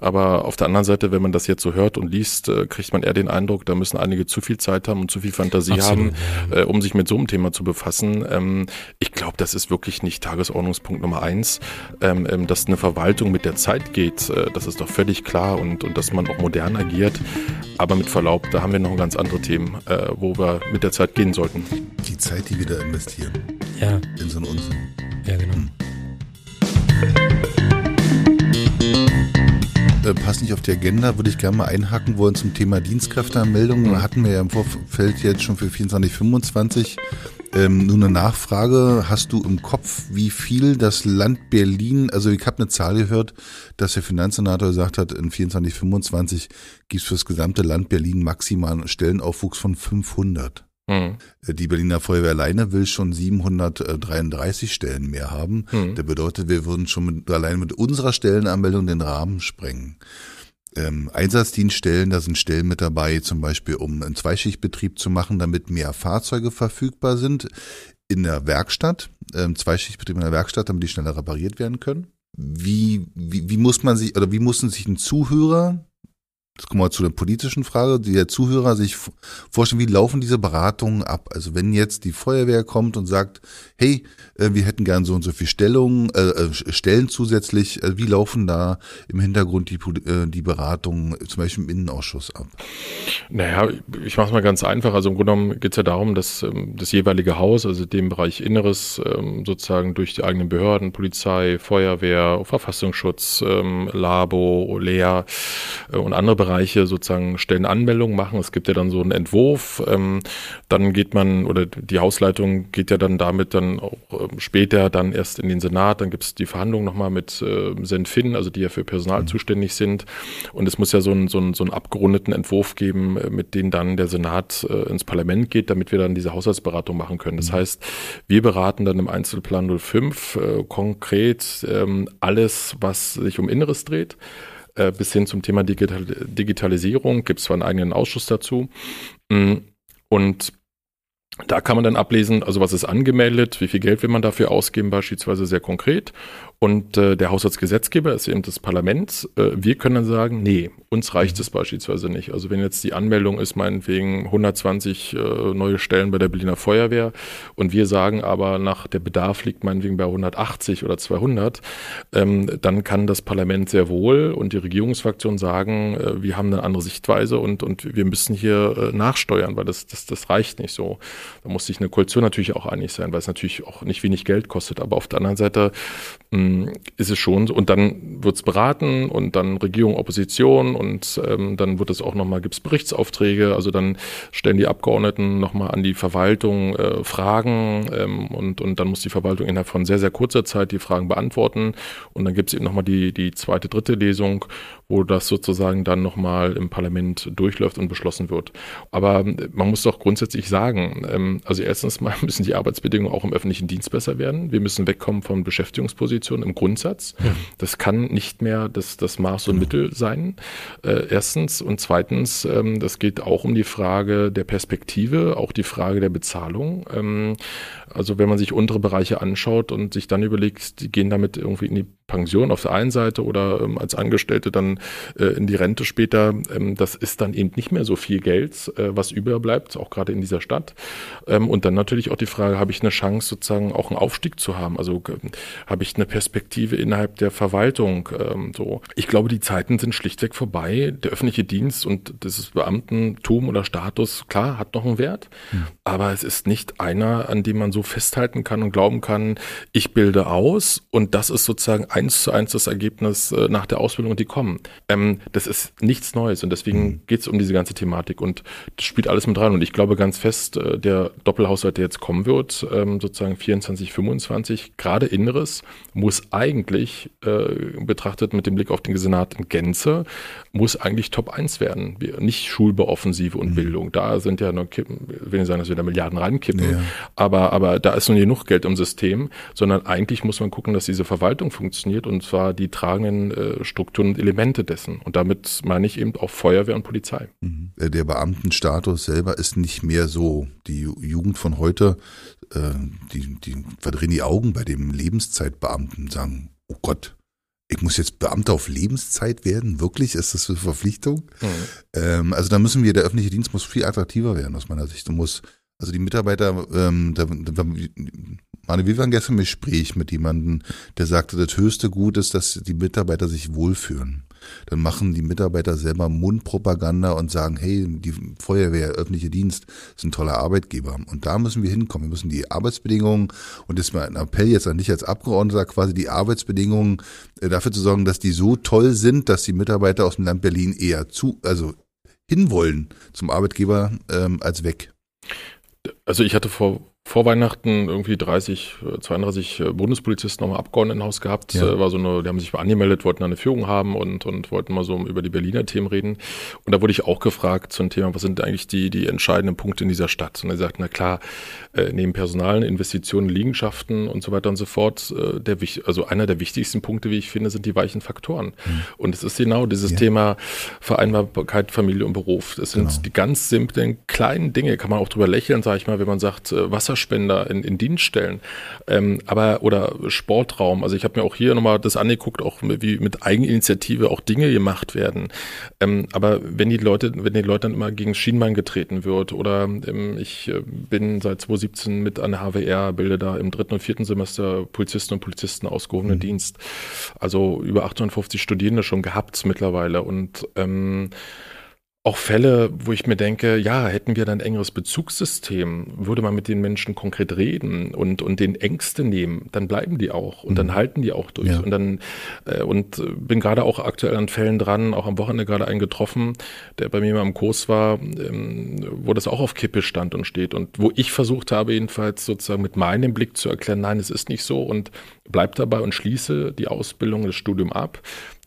Aber auf der anderen Seite, wenn man das jetzt so hört und liest, äh, kriegt man eher den Eindruck, da müssen einige zu viel Zeit haben und zu viel Fantasie Absolut, haben. Äh, um sich mit so einem Thema zu befassen. Ähm, ich glaube, das ist wirklich nicht Tagesordnungspunkt Nummer eins. Ähm, ähm, dass eine Verwaltung mit der Zeit geht, äh, das ist doch völlig klar und, und dass man auch modern agiert. Aber mit Verlaub, da haben wir noch ganz andere Themen, wo wir mit der Zeit gehen sollten. Die Zeit, die wir da investieren. Ja. In so einen Unsinn. Ja, genau. Hm. Äh, passt nicht auf die Agenda, würde ich gerne mal einhaken wollen zum Thema Dienstkräfteanmeldung. Da hatten wir ja im Vorfeld jetzt schon für 24, 25 ähm, nur eine Nachfrage. Hast du im Kopf, wie viel das Land Berlin, also ich habe eine Zahl gehört, dass der Finanzsenator gesagt hat, in 24, 25 gibt es für das gesamte Land Berlin maximal einen Stellenaufwuchs von 500. Mhm. Die Berliner Feuerwehr alleine will schon 733 Stellen mehr haben. Mhm. Das bedeutet, wir würden schon mit, allein mit unserer Stellenanmeldung den Rahmen sprengen. Ähm, Einsatzdienststellen, da sind Stellen mit dabei, zum Beispiel um einen Zweischichtbetrieb zu machen, damit mehr Fahrzeuge verfügbar sind in der Werkstatt, ähm, Zweischichtbetrieb in der Werkstatt, damit die schneller repariert werden können. Wie, wie, wie muss man sich oder wie mussten sich ein Zuhörer Jetzt kommen wir zu der politischen Frage, die der Zuhörer sich vorstellen, wie laufen diese Beratungen ab? Also wenn jetzt die Feuerwehr kommt und sagt, hey, äh, wir hätten gern so und so viel Stellungen, äh, äh Stellen zusätzlich, äh, wie laufen da im Hintergrund die, die Beratungen zum Beispiel im Innenausschuss ab? Naja, ich mache es mal ganz einfach. Also im Grunde genommen geht es ja darum, dass ähm, das jeweilige Haus, also dem Bereich Inneres, ähm, sozusagen durch die eigenen Behörden, Polizei, Feuerwehr, Verfassungsschutz, ähm, Labo, Lea äh, und andere Bereiche sozusagen stellen Anmeldungen machen. Es gibt ja dann so einen Entwurf. Ähm, dann geht man, oder die Hausleitung geht ja dann damit dann auch ähm, später dann erst in den Senat. Dann gibt es die Verhandlungen nochmal mit äh, Senfin, also die ja für Personal mhm. zuständig sind. Und es muss ja so einen, so einen, so einen abgerundeten Entwurf geben, äh, mit dem dann der Senat äh, ins Parlament geht, damit wir dann diese Haushaltsberatung machen können. Das mhm. heißt, wir beraten dann im Einzelplan 05 äh, konkret ähm, alles, was sich um Inneres dreht. Äh, bis hin zum Thema Digital Digitalisierung. Gibt es zwar einen eigenen Ausschuss dazu. Mm, und da kann man dann ablesen, also was ist angemeldet, wie viel Geld will man dafür ausgeben, beispielsweise sehr konkret. Und äh, der Haushaltsgesetzgeber ist eben das Parlament. Äh, wir können dann sagen, nee, uns reicht es beispielsweise nicht. Also wenn jetzt die Anmeldung ist, meinetwegen 120 äh, neue Stellen bei der Berliner Feuerwehr und wir sagen aber nach der Bedarf liegt meinetwegen bei 180 oder 200, ähm, dann kann das Parlament sehr wohl und die Regierungsfraktion sagen, äh, wir haben eine andere Sichtweise und, und wir müssen hier äh, nachsteuern, weil das, das, das reicht nicht so. Da muss sich eine Koalition natürlich auch einig sein, weil es natürlich auch nicht wenig Geld kostet. Aber auf der anderen Seite mh, hm, ist es schon. Und dann wird es beraten und dann Regierung, Opposition und ähm, dann wird es auch nochmal, gibt es Berichtsaufträge, also dann stellen die Abgeordneten nochmal an die Verwaltung äh, Fragen ähm, und, und dann muss die Verwaltung innerhalb von sehr, sehr kurzer Zeit die Fragen beantworten. Und dann gibt es eben nochmal die, die zweite, dritte Lesung, wo das sozusagen dann nochmal im Parlament durchläuft und beschlossen wird. Aber man muss doch grundsätzlich sagen, ähm, also erstens mal müssen die Arbeitsbedingungen auch im öffentlichen Dienst besser werden. Wir müssen wegkommen von Beschäftigungspositionen im Grundsatz. Ja. Das kann nicht mehr das, das Maß und genau. Mittel sein. Äh, erstens. Und zweitens, ähm, das geht auch um die Frage der Perspektive, auch die Frage der Bezahlung. Ähm, also wenn man sich untere Bereiche anschaut und sich dann überlegt, die gehen damit irgendwie in die Pension auf der einen Seite oder ähm, als Angestellte dann äh, in die Rente später, ähm, das ist dann eben nicht mehr so viel Geld, äh, was überbleibt, auch gerade in dieser Stadt. Ähm, und dann natürlich auch die Frage, habe ich eine Chance sozusagen auch einen Aufstieg zu haben? Also äh, habe ich eine Perspektive innerhalb der Verwaltung? Ähm, so, ich glaube, die Zeiten sind schlichtweg vorbei. Der öffentliche Dienst und das Beamtentum oder Status, klar, hat noch einen Wert, mhm. aber es ist nicht einer, an dem man so festhalten kann und glauben kann, ich bilde aus und das ist sozusagen eins zu eins das Ergebnis äh, nach der Ausbildung und die kommen. Ähm, das ist nichts Neues und deswegen mhm. geht es um diese ganze Thematik und das spielt alles mit rein und ich glaube ganz fest, äh, der Doppelhaushalt, der jetzt kommen wird, ähm, sozusagen 24, 25, gerade Inneres, muss eigentlich äh, betrachtet mit dem Blick auf den Senat in Gänze, muss eigentlich Top 1 werden. Wir, nicht Schulbeoffensive und mhm. Bildung. Da sind ja noch, Kippen, will nicht sagen, dass wir da Milliarden reinkippen, ja. aber, aber da ist noch genug Geld im System, sondern eigentlich muss man gucken, dass diese Verwaltung funktioniert und zwar die tragenden äh, Strukturen und Elemente dessen. Und damit meine ich eben auch Feuerwehr und Polizei. Mhm. Äh, der Beamtenstatus selber ist nicht mehr so. Die Jugend von heute, äh, die, die verdrehen die Augen bei dem Lebenszeitbeamten, sagen, oh Gott, ich muss jetzt Beamter auf Lebenszeit werden? Wirklich? Ist das eine Verpflichtung? Mhm. Ähm, also da müssen wir, der öffentliche Dienst muss viel attraktiver werden aus meiner Sicht. Du musst, also die Mitarbeiter, ähm, da, da, Arne, wir waren gestern im Gespräch mit jemandem, der sagte, das höchste Gut ist, dass die Mitarbeiter sich wohlfühlen. Dann machen die Mitarbeiter selber Mundpropaganda und sagen, hey, die Feuerwehr, öffentliche Dienst ist ein toller Arbeitgeber. Und da müssen wir hinkommen. Wir müssen die Arbeitsbedingungen, und das ist mal ein Appell jetzt an dich als Abgeordneter, quasi die Arbeitsbedingungen äh, dafür zu sorgen, dass die so toll sind, dass die Mitarbeiter aus dem Land Berlin eher zu, also hinwollen zum Arbeitgeber ähm, als weg. Also ich hatte vor vor Weihnachten irgendwie 30, 32 äh, Bundespolizisten nochmal Abgeordnetenhaus gehabt. Ja. Äh, war so eine, die haben sich mal angemeldet, wollten eine Führung haben und, und wollten mal so über die Berliner Themen reden. Und da wurde ich auch gefragt zum Thema, was sind eigentlich die, die entscheidenden Punkte in dieser Stadt? Und er sagt, na klar, äh, neben Personalen, Investitionen, Liegenschaften und so weiter und so fort, äh, der, also einer der wichtigsten Punkte, wie ich finde, sind die weichen Faktoren. Mhm. Und es ist genau dieses ja. Thema Vereinbarkeit, Familie und Beruf. Das sind genau. die ganz simplen, kleinen Dinge, kann man auch drüber lächeln, sage ich mal, wenn man sagt, äh, Wasser Wasserspender in, in Dienststellen, ähm, aber oder Sportraum. Also ich habe mir auch hier nochmal das angeguckt, auch wie mit Eigeninitiative auch Dinge gemacht werden. Ähm, aber wenn die Leute, wenn die Leute dann immer gegen Schienbein getreten wird oder ähm, ich äh, bin seit 2017 mit an der HWR, bilde da im dritten und vierten Semester Polizisten und Polizisten ausgehobenen mhm. Dienst. Also über 850 Studierende schon gehabt mittlerweile und ähm, auch Fälle, wo ich mir denke, ja, hätten wir dann ein engeres Bezugssystem, würde man mit den Menschen konkret reden und, und den Ängste nehmen, dann bleiben die auch und dann mhm. halten die auch durch. Ja. Und dann, äh, und bin gerade auch aktuell an Fällen dran, auch am Wochenende gerade einen getroffen, der bei mir mal im Kurs war, ähm, wo das auch auf Kippe stand und steht und wo ich versucht habe, jedenfalls sozusagen mit meinem Blick zu erklären, nein, es ist nicht so und bleib dabei und schließe die Ausbildung, das Studium ab.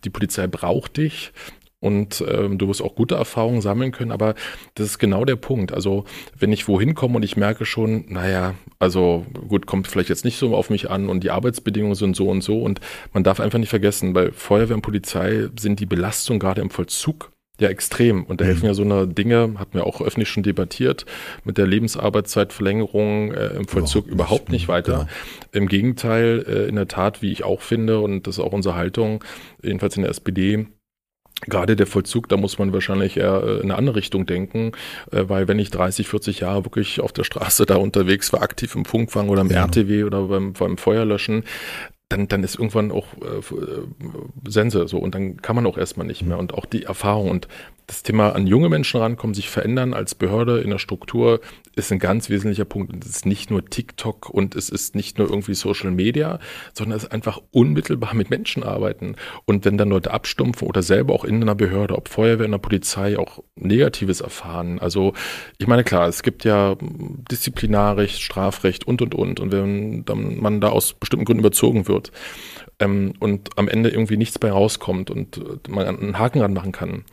Die Polizei braucht dich und ähm, du wirst auch gute Erfahrungen sammeln können, aber das ist genau der Punkt. Also wenn ich wohin komme und ich merke schon, naja, also gut, kommt vielleicht jetzt nicht so auf mich an und die Arbeitsbedingungen sind so und so und man darf einfach nicht vergessen, bei Feuerwehr und Polizei sind die Belastungen gerade im Vollzug ja, extrem. Und da helfen mhm. ja so eine Dinge, hat mir auch öffentlich schon debattiert, mit der Lebensarbeitszeitverlängerung äh, im Vollzug überhaupt, überhaupt nicht weiter. Ja. Im Gegenteil, äh, in der Tat, wie ich auch finde, und das ist auch unsere Haltung, jedenfalls in der SPD, Gerade der Vollzug, da muss man wahrscheinlich eher äh, in eine andere Richtung denken, äh, weil wenn ich 30, 40 Jahre wirklich auf der Straße da unterwegs war, aktiv im Funkfang oder im ja. RTW oder beim, beim Feuerlöschen, dann, dann ist irgendwann auch äh, äh, Sense so und dann kann man auch erstmal nicht mehr. Und auch die Erfahrung und das Thema an junge Menschen rankommen, sich verändern als Behörde in der Struktur, ist ein ganz wesentlicher Punkt. Es ist nicht nur TikTok und es ist nicht nur irgendwie Social Media, sondern es ist einfach unmittelbar mit Menschen arbeiten. Und wenn dann Leute abstumpfen oder selber auch in einer Behörde, ob Feuerwehr, in der Polizei auch Negatives erfahren. Also ich meine, klar, es gibt ja Disziplinarrecht, Strafrecht und, und, und. Und wenn dann man da aus bestimmten Gründen überzogen wird ähm, und am Ende irgendwie nichts bei rauskommt und man einen Haken ranmachen kann,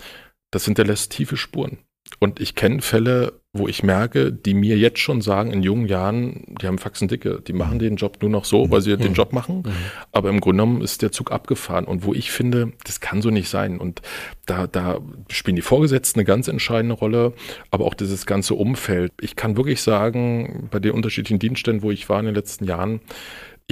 das hinterlässt tiefe Spuren. Und ich kenne Fälle, wo ich merke, die mir jetzt schon sagen, in jungen Jahren, die haben Faxen dicke, die machen den Job nur noch so, weil sie mhm. den Job machen. Mhm. Aber im Grunde genommen ist der Zug abgefahren. Und wo ich finde, das kann so nicht sein. Und da, da spielen die Vorgesetzten eine ganz entscheidende Rolle, aber auch dieses ganze Umfeld. Ich kann wirklich sagen, bei den unterschiedlichen Dienstständen, wo ich war in den letzten Jahren,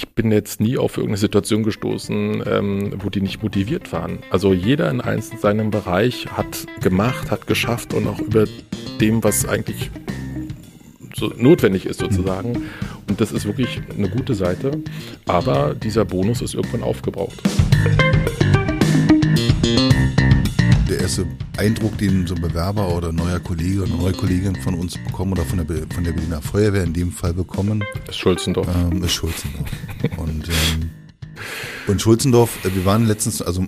ich bin jetzt nie auf irgendeine Situation gestoßen, ähm, wo die nicht motiviert waren. Also jeder in seinem Bereich hat gemacht, hat geschafft und auch über dem, was eigentlich so notwendig ist sozusagen. Und das ist wirklich eine gute Seite. Aber dieser Bonus ist irgendwann aufgebraucht der erste Eindruck, den so ein Bewerber oder neuer Kollege oder neue Kollegin von uns bekommen oder von der, von der Berliner Feuerwehr in dem Fall bekommen? Ist Schulzendorf. Ähm, ist Schulzendorf. und, ähm, und Schulzendorf, äh, wir waren letztens, also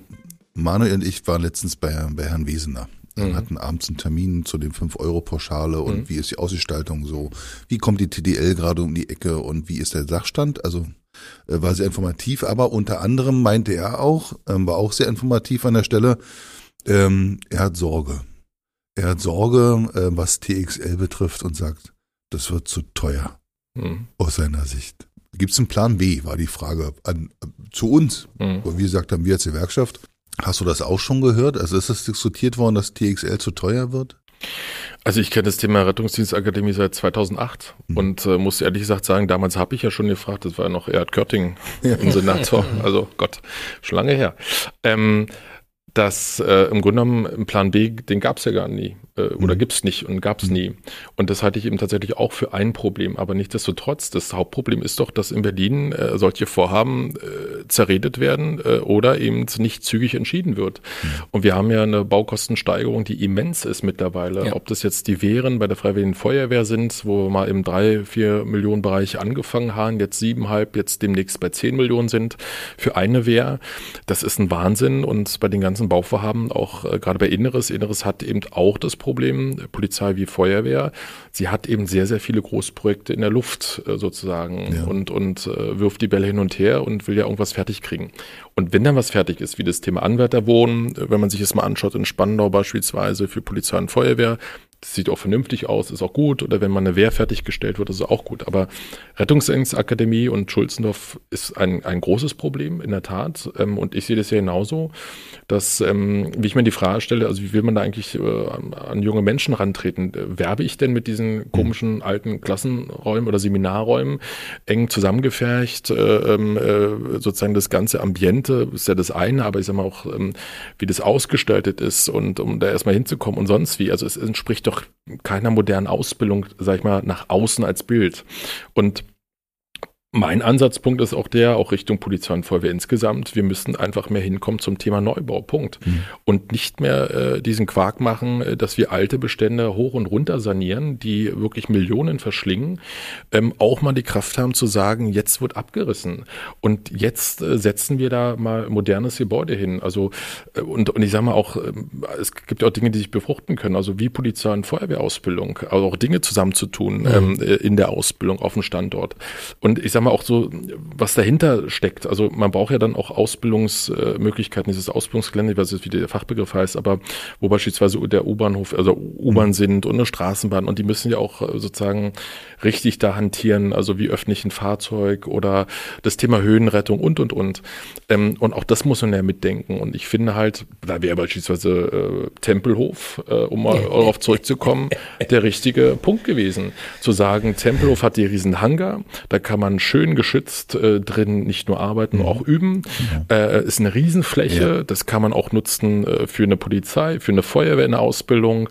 Manuel und ich waren letztens bei, bei Herrn Wesener. Wir mhm. hatten abends einen Termin zu den 5-Euro-Pauschale und mhm. wie ist die Ausgestaltung so? Wie kommt die TDL gerade um die Ecke und wie ist der Sachstand? Also äh, war sehr informativ, aber unter anderem meinte er auch, ähm, war auch sehr informativ an der Stelle, ähm, er hat Sorge. Er hat Sorge, äh, was TXL betrifft und sagt, das wird zu teuer mhm. aus seiner Sicht. Gibt es einen Plan B, war die Frage an, zu uns. Mhm. Wie gesagt haben, wir als Gewerkschaft, hast du das auch schon gehört? Also ist es diskutiert worden, dass TXL zu teuer wird? Also ich kenne das Thema Rettungsdienstakademie seit 2008 mhm. und äh, muss ehrlich gesagt sagen, damals habe ich ja schon gefragt, das war ja noch Erhard Körting, im Senator, also Gott, schon lange her. Ähm, dass äh, im Grunde genommen Plan B, den gab es ja gar nie äh, oder mhm. gibt es nicht und gab es mhm. nie. Und das halte ich eben tatsächlich auch für ein Problem. Aber nichtsdestotrotz, das Hauptproblem ist doch, dass in Berlin äh, solche Vorhaben äh, zerredet werden äh, oder eben nicht zügig entschieden wird. Mhm. Und wir haben ja eine Baukostensteigerung, die immens ist mittlerweile. Ja. Ob das jetzt die Wehren bei der Freiwilligen Feuerwehr sind, wo wir mal im drei, vier Millionen Bereich angefangen haben, jetzt siebenhalb, jetzt demnächst bei zehn Millionen sind für eine Wehr. Das ist ein Wahnsinn. Und bei den ganzen Bauvorhaben, auch äh, gerade bei Inneres, Inneres hat eben auch das Problem, Polizei wie Feuerwehr. Sie hat eben sehr, sehr viele Großprojekte in der Luft äh, sozusagen ja. und, und äh, wirft die Bälle hin und her und will ja irgendwas fertig kriegen. Und wenn dann was fertig ist, wie das Thema Anwärterwohnen, wenn man sich das mal anschaut in Spandau beispielsweise für Polizei und Feuerwehr, das sieht auch vernünftig aus, ist auch gut. Oder wenn man eine Wehr fertiggestellt wird, ist auch gut. Aber Rettungsakademie und Schulzendorf ist ein, ein großes Problem, in der Tat. Ähm, und ich sehe das ja genauso, dass, ähm, wie ich mir die Frage stelle, also wie will man da eigentlich äh, an junge Menschen rantreten? Werbe ich denn mit diesen komischen alten Klassenräumen oder Seminarräumen eng zusammengefercht? Äh, ähm, äh, sozusagen das ganze Ambiente ist ja das eine, aber ich sag mal auch, wie das ausgestaltet ist und um da erstmal hinzukommen und sonst wie. Also es entspricht doch doch keiner modernen Ausbildung, sag ich mal, nach außen als Bild. Und mein Ansatzpunkt ist auch der, auch Richtung Polizei und Feuerwehr insgesamt. Wir müssen einfach mehr hinkommen zum Thema Neubau. Punkt. Mhm. Und nicht mehr äh, diesen Quark machen, äh, dass wir alte Bestände hoch und runter sanieren, die wirklich Millionen verschlingen. Ähm, auch mal die Kraft haben zu sagen, jetzt wird abgerissen. Und jetzt äh, setzen wir da mal modernes Gebäude hin. Also, äh, und, und ich sage mal auch, äh, es gibt ja auch Dinge, die sich befruchten können. Also wie Polizei und Feuerwehrausbildung. Also auch Dinge zusammenzutun mhm. ähm, äh, in der Ausbildung auf dem Standort. Und ich sage mal auch so, was dahinter steckt. Also man braucht ja dann auch Ausbildungsmöglichkeiten, dieses Ausbildungsgelände, ich weiß jetzt, wie der Fachbegriff heißt, aber wo beispielsweise der U-Bahnhof, also U-Bahn mhm. sind und eine Straßenbahn und die müssen ja auch sozusagen richtig da hantieren, also wie öffentlich ein Fahrzeug oder das Thema Höhenrettung und, und, und. Ähm, und auch das muss man ja mitdenken. Und ich finde halt, da wäre beispielsweise äh, Tempelhof, äh, um mal darauf zurückzukommen, der richtige Punkt gewesen. Zu sagen, Tempelhof hat die riesen Hangar, da kann man schön geschützt äh, drin nicht nur arbeiten, mhm. auch üben. Mhm. Äh, ist eine Riesenfläche, ja. das kann man auch nutzen äh, für eine Polizei, für eine Feuerwehr in der Ausbildung.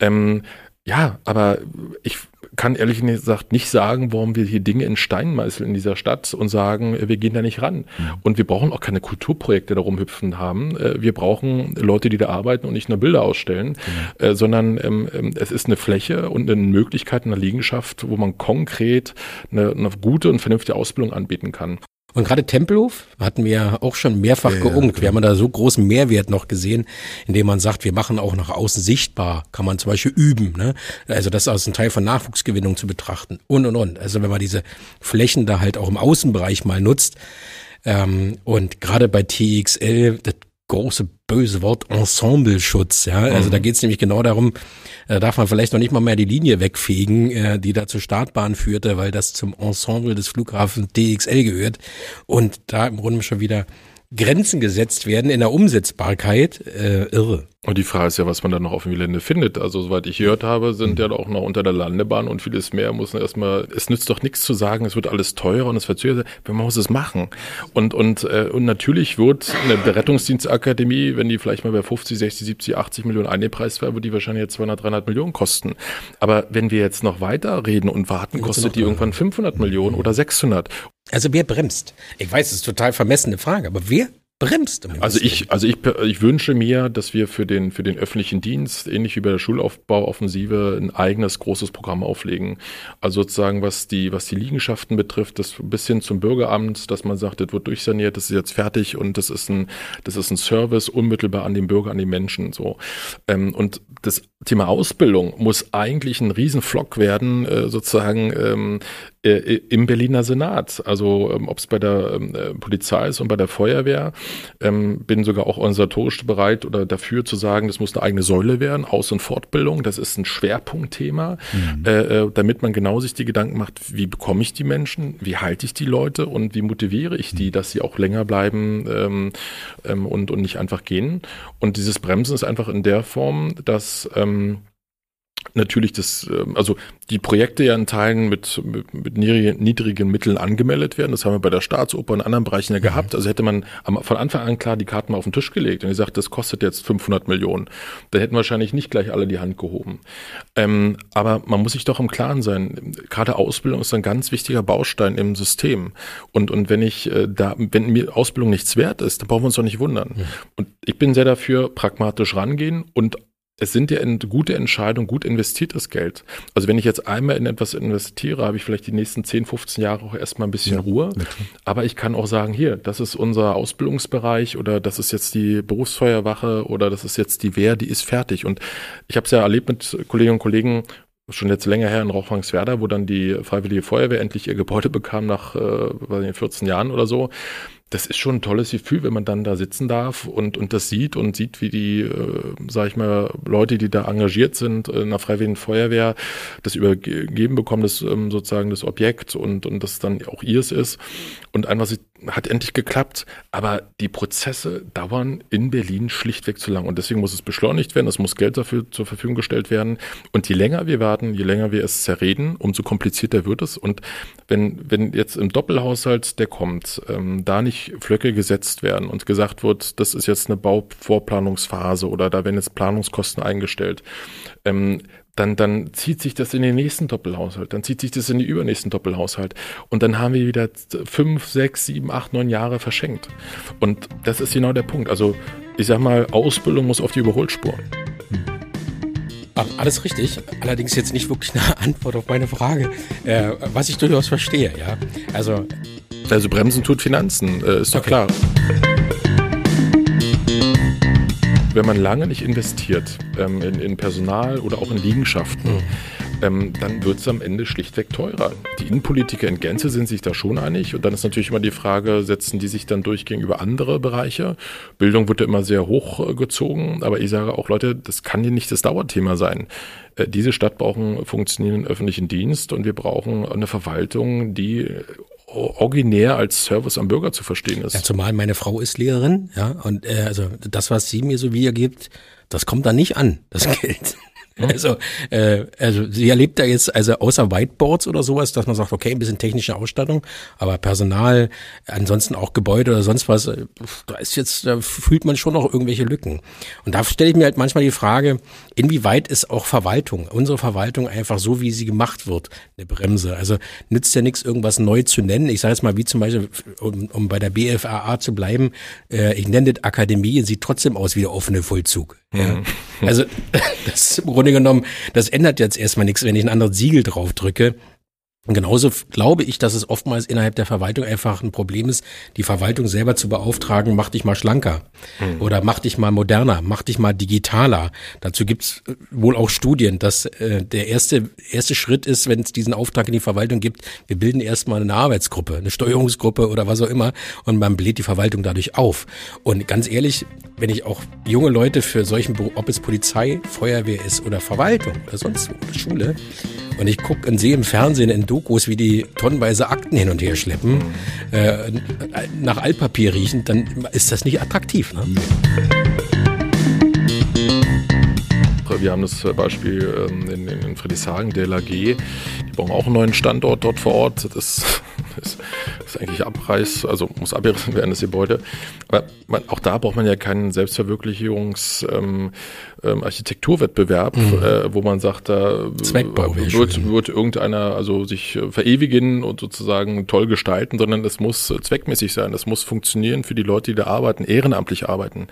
Ähm, ja, aber ich kann ehrlich gesagt nicht sagen, warum wir hier Dinge in Stein meißeln in dieser Stadt und sagen, wir gehen da nicht ran. Mhm. Und wir brauchen auch keine Kulturprojekte da rumhüpfen haben. Äh, wir brauchen Leute, die da arbeiten und nicht nur Bilder ausstellen, mhm. sondern ähm, ähm, es ist eine Fläche und eine Möglichkeit, eine Liegenschaft, wo man konkret eine, eine gute und vernünftige Ausbildung anbieten kann. Und gerade Tempelhof hatten wir ja auch schon mehrfach ja, geungt. Ja, wir haben da so großen Mehrwert noch gesehen, indem man sagt, wir machen auch nach außen sichtbar, kann man zum Beispiel üben. Ne? Also das als ein Teil von Nachwuchsgewinnung zu betrachten und und und. Also wenn man diese Flächen da halt auch im Außenbereich mal nutzt, ähm, und gerade bei TXL, das große böse Wort Ensembleschutz. Ja, also mhm. da geht es nämlich genau darum, äh, darf man vielleicht noch nicht mal mehr die Linie wegfegen, äh, die da zur Startbahn führte, weil das zum Ensemble des Flughafens DXL gehört und da im Grunde schon wieder Grenzen gesetzt werden in der Umsetzbarkeit, äh, irre. Und die Frage ist ja, was man dann noch auf dem Gelände findet. Also, soweit ich gehört habe, sind ja auch noch unter der Landebahn und vieles mehr muss man erstmal, es nützt doch nichts zu sagen, es wird alles teurer und es verzögert, man muss es machen. Und, und, äh, und natürlich wird eine Berettungsdienstakademie, wenn die vielleicht mal bei 50, 60, 70, 80 Millionen eingepreist wäre, wird die wahrscheinlich jetzt 200, 300 Millionen kosten. Aber wenn wir jetzt noch weiter reden und warten, kostet die irgendwann 500 Millionen oder 600. Also wer bremst? Ich weiß, es ist total vermessene Frage, aber wer bremst. Also ich, also ich, ich wünsche mir, dass wir für den, für den öffentlichen Dienst, ähnlich wie bei der Schulaufbauoffensive, ein eigenes großes Programm auflegen. Also sozusagen, was die, was die Liegenschaften betrifft, das bis hin zum Bürgeramt, dass man sagt, das wird durchsaniert, das ist jetzt fertig und das ist ein, das ist ein Service unmittelbar an den Bürger, an die Menschen, so. Ähm, und das Thema Ausbildung muss eigentlich ein Riesenflock werden, äh, sozusagen ähm, äh, im Berliner Senat. Also ähm, ob es bei der ähm, äh, Polizei ist und bei der Feuerwehr. Ähm, bin sogar auch organisatorisch bereit oder dafür zu sagen, das muss eine eigene Säule werden, Aus- und Fortbildung. Das ist ein Schwerpunktthema, mhm. äh, damit man genau sich die Gedanken macht, wie bekomme ich die Menschen, wie halte ich die Leute und wie motiviere ich die, mhm. dass sie auch länger bleiben ähm, ähm, und, und nicht einfach gehen. Und dieses Bremsen ist einfach in der Form, dass ähm, natürlich das, ähm, also die Projekte ja in Teilen mit, mit, mit niedrigen Mitteln angemeldet werden. Das haben wir bei der Staatsoper und anderen Bereichen ja mhm. gehabt. Also hätte man von Anfang an klar die Karten mal auf den Tisch gelegt und gesagt, das kostet jetzt 500 Millionen. Da hätten wahrscheinlich nicht gleich alle die Hand gehoben. Ähm, aber man muss sich doch im Klaren sein, gerade Ausbildung ist ein ganz wichtiger Baustein im System. Und, und wenn ich äh, da, wenn mir Ausbildung nichts wert ist, dann brauchen wir uns doch nicht wundern. Mhm. Und ich bin sehr dafür, pragmatisch rangehen und es sind ja gute Entscheidungen, gut investiertes Geld. Also wenn ich jetzt einmal in etwas investiere, habe ich vielleicht die nächsten 10, 15 Jahre auch erstmal ein bisschen ja, Ruhe. Aber ich kann auch sagen, hier, das ist unser Ausbildungsbereich oder das ist jetzt die Berufsfeuerwache oder das ist jetzt die Wehr, die ist fertig. Und ich habe es ja erlebt mit Kolleginnen und Kollegen, schon jetzt länger her in Rauchwangswerder, wo dann die Freiwillige Feuerwehr endlich ihr Gebäude bekam nach äh, 14 Jahren oder so das ist schon ein tolles Gefühl, wenn man dann da sitzen darf und, und das sieht und sieht, wie die, äh, sag ich mal, Leute, die da engagiert sind in der Freiwilligen Feuerwehr, das übergeben bekommen, das ähm, sozusagen das Objekt und, und das dann auch ihrs ist. Und einfach hat endlich geklappt, aber die Prozesse dauern in Berlin schlichtweg zu lang. Und deswegen muss es beschleunigt werden, es muss Geld dafür zur Verfügung gestellt werden. Und je länger wir warten, je länger wir es zerreden, umso komplizierter wird es. Und wenn, wenn jetzt im Doppelhaushalt, der kommt, ähm, da nicht Flöcke gesetzt werden und gesagt wird, das ist jetzt eine Bauvorplanungsphase oder da werden jetzt Planungskosten eingestellt, ähm, dann, dann zieht sich das in den nächsten Doppelhaushalt, dann zieht sich das in die übernächsten Doppelhaushalt. Und dann haben wir wieder fünf, sechs, sieben, acht, neun Jahre verschenkt. Und das ist genau der Punkt. Also, ich sag mal, Ausbildung muss auf die Überholspur. Alles richtig, allerdings jetzt nicht wirklich eine Antwort auf meine Frage, äh, was ich durchaus verstehe, ja. Also, also Bremsen tut Finanzen, äh, ist doch okay. klar wenn man lange nicht investiert ähm, in, in, Personal oder auch in Liegenschaften, mhm. ähm, dann wird es am Ende schlichtweg teurer. Die Innenpolitiker in Gänze sind sich da schon einig. Und dann ist natürlich immer die Frage, setzen die sich dann durch gegenüber andere Bereiche? Bildung wird ja immer sehr hochgezogen. Aber ich sage auch, Leute, das kann ja nicht das Dauerthema sein. Äh, diese Stadt braucht einen funktionierenden öffentlichen Dienst und wir brauchen eine Verwaltung, die originär als Service am Bürger zu verstehen ist. Ja, zumal meine Frau ist Lehrerin, ja, und äh, also das, was sie mir so wiedergibt, das kommt da nicht an, das Geld. Also, äh, also sie erlebt da jetzt, also außer Whiteboards oder sowas, dass man sagt, okay, ein bisschen technische Ausstattung, aber Personal, ansonsten auch Gebäude oder sonst was, äh, da ist jetzt, da fühlt man schon noch irgendwelche Lücken. Und da stelle ich mir halt manchmal die Frage, inwieweit ist auch Verwaltung, unsere Verwaltung einfach so, wie sie gemacht wird, eine Bremse. Also nützt ja nichts, irgendwas neu zu nennen. Ich sage jetzt mal, wie zum Beispiel, um, um bei der BFAA zu bleiben, äh, ich nenne das Akademie, sieht trotzdem aus wie der offene Vollzug. Ja. Also das ist im Grunde genommen, das ändert jetzt erstmal nichts, wenn ich ein anderes Siegel drauf drücke. Und genauso glaube ich, dass es oftmals innerhalb der Verwaltung einfach ein Problem ist, die Verwaltung selber zu beauftragen, mach dich mal schlanker mhm. oder mach dich mal moderner, mach dich mal digitaler. Dazu gibt's äh, wohl auch Studien, dass äh, der erste, erste Schritt ist, wenn es diesen Auftrag in die Verwaltung gibt, wir bilden erstmal eine Arbeitsgruppe, eine Steuerungsgruppe oder was auch immer und man bläht die Verwaltung dadurch auf. Und ganz ehrlich, wenn ich auch junge Leute für solchen, ob es Polizei, Feuerwehr ist oder Verwaltung oder sonst wo, Schule, und ich gucke und sehe im Fernsehen in Dokus, wie die tonnenweise Akten hin und her schleppen, äh, nach Altpapier riechen, dann ist das nicht attraktiv. Ne? Wir haben das Beispiel ähm, in, in Friedrichshagen, der LAG. Die brauchen auch einen neuen Standort dort vor Ort. Das ist, ist eigentlich Abreiß, also muss abgerissen werden, das Gebäude. Aber man, auch da braucht man ja keinen Selbstverwirklichungs- ähm, ähm, Architekturwettbewerb, mhm. äh, wo man sagt, da Zweckbau wird, wird irgendeiner also sich äh, verewigen und sozusagen toll gestalten, sondern es muss äh, zweckmäßig sein, es muss funktionieren für die Leute, die da arbeiten, ehrenamtlich arbeiten.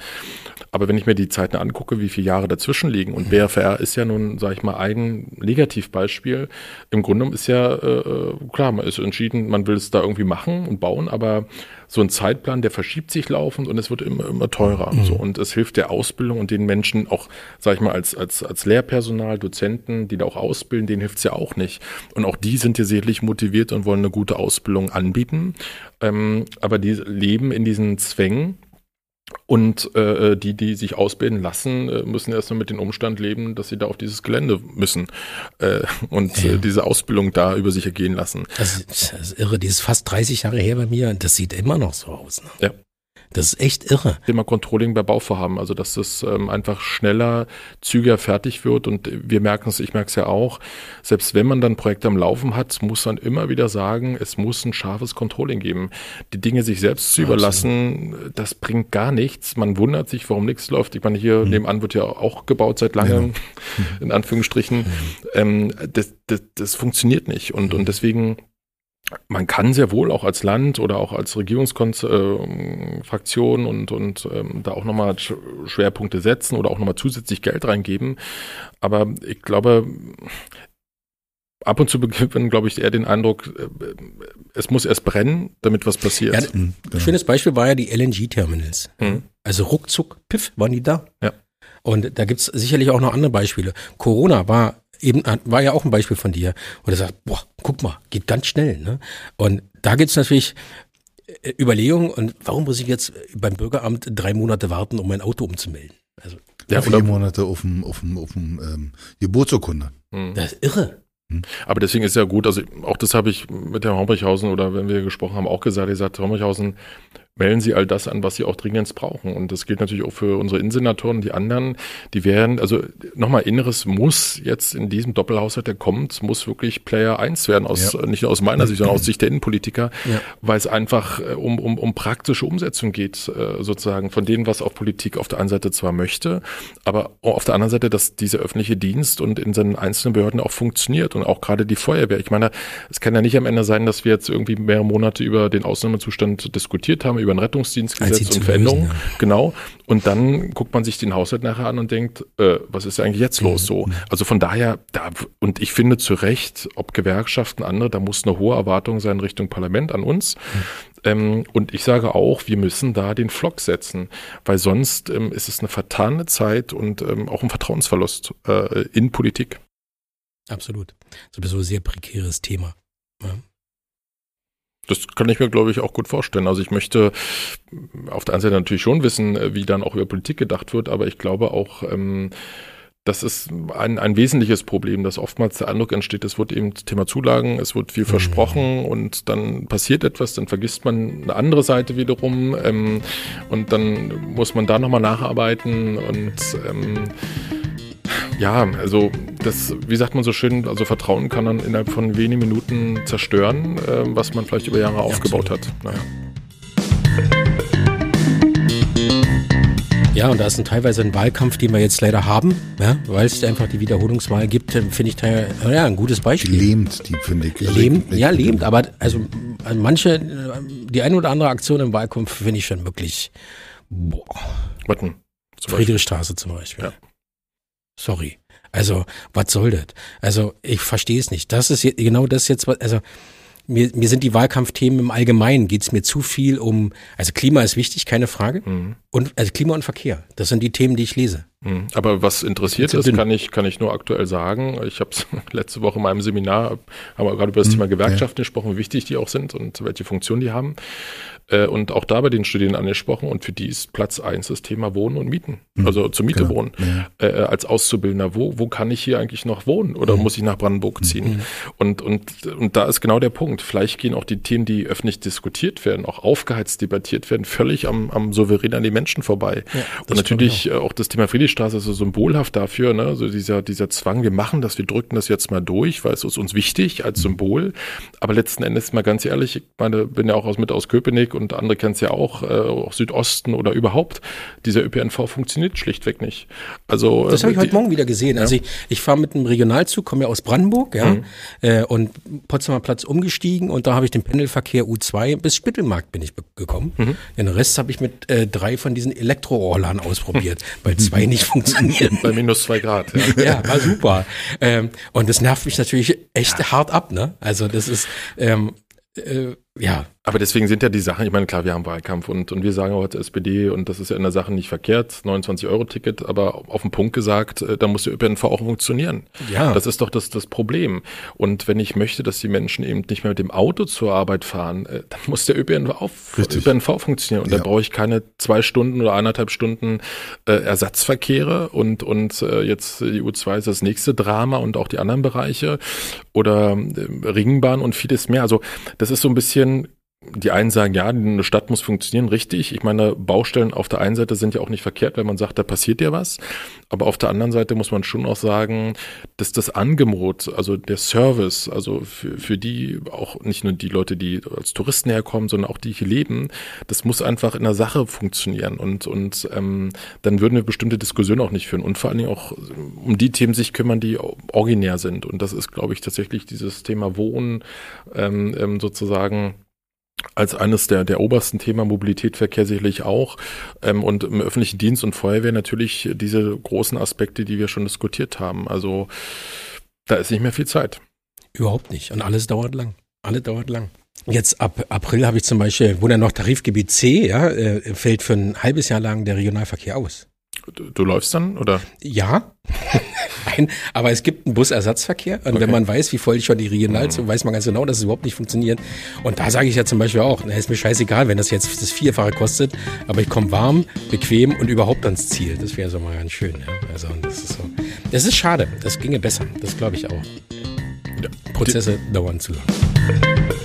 Aber wenn ich mir die Zeiten angucke, wie viele Jahre dazwischen liegen und mhm. BFR ist ja nun, sage ich mal, ein Negativbeispiel. Im Grunde ist ja äh, äh, klar, man ist entschieden, man will es da irgendwie machen und bauen, aber so ein Zeitplan, der verschiebt sich laufend und es wird immer, immer teurer. Mhm. So. Und es hilft der Ausbildung und den Menschen auch, sag ich mal, als, als, als Lehrpersonal, Dozenten, die da auch ausbilden, denen hilft es ja auch nicht. Und auch die sind ja sicherlich motiviert und wollen eine gute Ausbildung anbieten. Ähm, aber die leben in diesen Zwängen und äh, die, die sich ausbilden lassen, äh, müssen erstmal mit dem Umstand leben, dass sie da auf dieses Gelände müssen äh, und äh, ja. äh, diese Ausbildung da über sich ergehen lassen. Das ist, das ist irre, die ist fast 30 Jahre her bei mir und das sieht immer noch so aus. Ne? Ja. Das ist echt irre. Thema Controlling bei Bauvorhaben, also dass das ähm, einfach schneller, zügiger fertig wird und wir merken es, ich merke es ja auch, selbst wenn man dann Projekte am Laufen hat, muss man immer wieder sagen, es muss ein scharfes Controlling geben. Die Dinge sich selbst zu überlassen, das bringt gar nichts. Man wundert sich, warum nichts läuft. Ich meine, hier mhm. nebenan wird ja auch gebaut seit langem, ja. in Anführungsstrichen. Mhm. Ähm, das, das, das funktioniert nicht und, mhm. und deswegen man kann sehr wohl auch als Land oder auch als Regierungsfraktion äh, und, und ähm, da auch nochmal Schwerpunkte setzen oder auch nochmal zusätzlich Geld reingeben. Aber ich glaube, ab und zu begibt glaube ich, eher den Eindruck, äh, es muss erst brennen, damit was passiert. Ja, ein genau. schönes Beispiel war ja die LNG-Terminals. Mhm. Also ruckzuck, piff, waren die da. Ja. Und da gibt's sicherlich auch noch andere Beispiele. Corona war eben, war ja auch ein Beispiel von dir. Und er sagt, boah, guck mal, geht ganz schnell. Ne? Und da gibt's natürlich äh, Überlegungen, und warum muss ich jetzt beim Bürgeramt drei Monate warten, um mein Auto umzumelden? Also, ja, vier Monate auf dem, auf dem, auf dem ähm, Geburtsurkunde. Mhm. Das ist irre. Hm. Aber deswegen ist ja gut, also auch das habe ich mit Herrn Hombrichhausen oder wenn wir gesprochen haben, auch gesagt, er sagt, Hombrichhausen, melden Sie all das an, was Sie auch dringend brauchen. Und das gilt natürlich auch für unsere Innensenatoren, die anderen, die werden, also nochmal Inneres muss jetzt in diesem Doppelhaushalt, der kommt, muss wirklich Player 1 werden, aus, ja. nicht nur aus meiner Sicht, sondern aus Sicht der Innenpolitiker, ja. weil es einfach äh, um, um, um praktische Umsetzung geht, äh, sozusagen von dem, was auch Politik auf der einen Seite zwar möchte, aber auf der anderen Seite, dass dieser öffentliche Dienst und in seinen einzelnen Behörden auch funktioniert und auch gerade die Feuerwehr. Ich meine, es kann ja nicht am Ende sein, dass wir jetzt irgendwie mehrere Monate über den Ausnahmezustand diskutiert haben, über ein Rettungsdienstgesetz und Veränderungen. Ja. Genau. Und dann guckt man sich den Haushalt nachher an und denkt, äh, was ist eigentlich jetzt los so? Also von daher, da, und ich finde zu Recht, ob Gewerkschaften, andere, da muss eine hohe Erwartung sein Richtung Parlament an uns. Ähm, und ich sage auch, wir müssen da den Flock setzen, weil sonst ähm, ist es eine vertane Zeit und ähm, auch ein Vertrauensverlust äh, in Politik. Absolut. Sowieso ein sehr prekäres Thema. Ja. Das kann ich mir, glaube ich, auch gut vorstellen. Also ich möchte auf der einen Seite natürlich schon wissen, äh, wie dann auch über Politik gedacht wird, aber ich glaube auch, ähm, das ist ein, ein wesentliches Problem, dass oftmals der Eindruck entsteht, es wird eben Thema Zulagen, es wird viel mhm. versprochen und dann passiert etwas, dann vergisst man eine andere Seite wiederum ähm, und dann muss man da nochmal nacharbeiten und ähm, ja, also das, wie sagt man so schön, also Vertrauen kann dann innerhalb von wenigen Minuten zerstören, äh, was man vielleicht über Jahre ja, aufgebaut absolut. hat. Naja. Ja, und da ist ein, teilweise ein Wahlkampf, den wir jetzt leider haben, ja, weil es einfach die Wiederholungswahl gibt, äh, finde ich da ja, ein gutes Beispiel. Lähmt, die finde ich. Lähmt, ja, lähmt, aber also manche, die eine oder andere Aktion im Wahlkampf finde ich schon wirklich, boah. Warten. Friedrichstraße zum Beispiel. Ja. Sorry. Also, was soll das? Also, ich verstehe es nicht. Das ist genau das jetzt, also mir, mir sind die Wahlkampfthemen im Allgemeinen, geht es mir zu viel um, also Klima ist wichtig, keine Frage. Mhm. Und also Klima und Verkehr, das sind die Themen, die ich lese. Mhm. Aber was interessiert ist, kann ich, kann ich nur aktuell sagen. Ich habe es letzte Woche in meinem Seminar, haben wir gerade über das mhm, Thema Gewerkschaften ja. gesprochen, wie wichtig die auch sind und welche Funktion die haben. Äh, und auch da bei den Studien angesprochen. Und für die ist Platz eins das Thema Wohnen und Mieten. Mhm, also zur Miete genau. wohnen. Ja. Äh, als Auszubildender, wo, wo kann ich hier eigentlich noch wohnen? Oder mhm. muss ich nach Brandenburg mhm. ziehen? Mhm. Und, und, und da ist genau der Punkt. Vielleicht gehen auch die Themen, die öffentlich diskutiert werden, auch aufgeheizt debattiert werden, völlig am, am Souverän an die Menschen vorbei. Ja, und natürlich auch. auch. das Thema Friedrichstraße ist so symbolhaft dafür, ne? so dieser, dieser Zwang, wir machen das, wir drücken das jetzt mal durch, weil es ist uns wichtig als mhm. Symbol. Aber letzten Endes mal ganz ehrlich, ich meine, bin ja auch aus, mit aus Köpenick und andere kennen es ja auch, äh, auch Südosten oder überhaupt. Dieser ÖPNV funktioniert schlichtweg nicht. Also das habe ich heute Morgen wieder gesehen. Ja. Also ich, ich fahre mit einem Regionalzug, komme ja aus Brandenburg, ja, mhm. äh, und Potsdamer Platz umgestiegen und da habe ich den Pendelverkehr U2 bis Spittelmarkt bin ich gekommen. Mhm. Den Rest habe ich mit äh, drei von diesen Elektrorohrlern ausprobiert, weil zwei nicht funktionieren. Bei minus zwei Grad. Ja, ja war super. Ähm, und das nervt mich natürlich echt ja. hart ab, ne? Also das ist ähm, äh, ja, aber deswegen sind ja die Sachen, ich meine, klar, wir haben Wahlkampf und, und wir sagen auch als SPD, und das ist ja in der Sache nicht verkehrt, 29-Euro-Ticket, aber auf den Punkt gesagt, äh, da muss der ÖPNV auch funktionieren. Ja. Das ist doch das, das Problem. Und wenn ich möchte, dass die Menschen eben nicht mehr mit dem Auto zur Arbeit fahren, äh, dann muss der ÖPNV, ÖPNV funktionieren. Und ja. da brauche ich keine zwei Stunden oder eineinhalb Stunden äh, Ersatzverkehre und, und äh, jetzt die U2 ist das nächste Drama und auch die anderen Bereiche oder äh, Ringbahn und vieles mehr. Also das ist so ein bisschen bisschen die einen sagen, ja, eine Stadt muss funktionieren, richtig. Ich meine, Baustellen auf der einen Seite sind ja auch nicht verkehrt, wenn man sagt, da passiert ja was. Aber auf der anderen Seite muss man schon auch sagen, dass das Angebot, also der Service, also für, für die, auch nicht nur die Leute, die als Touristen herkommen, sondern auch die hier leben, das muss einfach in der Sache funktionieren. Und, und ähm, dann würden wir bestimmte Diskussionen auch nicht führen. Und vor allen Dingen auch um die Themen sich kümmern, die originär sind. Und das ist, glaube ich, tatsächlich dieses Thema Wohnen ähm, ähm, sozusagen als eines der, der obersten Thema Mobilität, Verkehr sicherlich auch. Ähm, und im öffentlichen Dienst und Feuerwehr natürlich diese großen Aspekte, die wir schon diskutiert haben. Also da ist nicht mehr viel Zeit. Überhaupt nicht. Und alles dauert lang. Alles dauert lang. Jetzt ab April habe ich zum Beispiel, wo dann noch Tarifgebiet C, ja, äh, fällt für ein halbes Jahr lang der Regionalverkehr aus. Du, du läufst dann, oder? Ja. Nein, aber es gibt einen Busersatzverkehr und okay. wenn man weiß, wie voll schon die Regionalzüge, mhm. weiß man ganz genau, dass es überhaupt nicht funktioniert. Und da sage ich ja zum Beispiel auch, na, ist mir scheißegal, wenn das jetzt das Vierfache kostet, aber ich komme warm, bequem und überhaupt ans Ziel. Das wäre so mal ganz schön. Ja? Also das ist so. Das ist schade. Das ginge besser. Das glaube ich auch. Ja. Prozesse die dauern zu lang.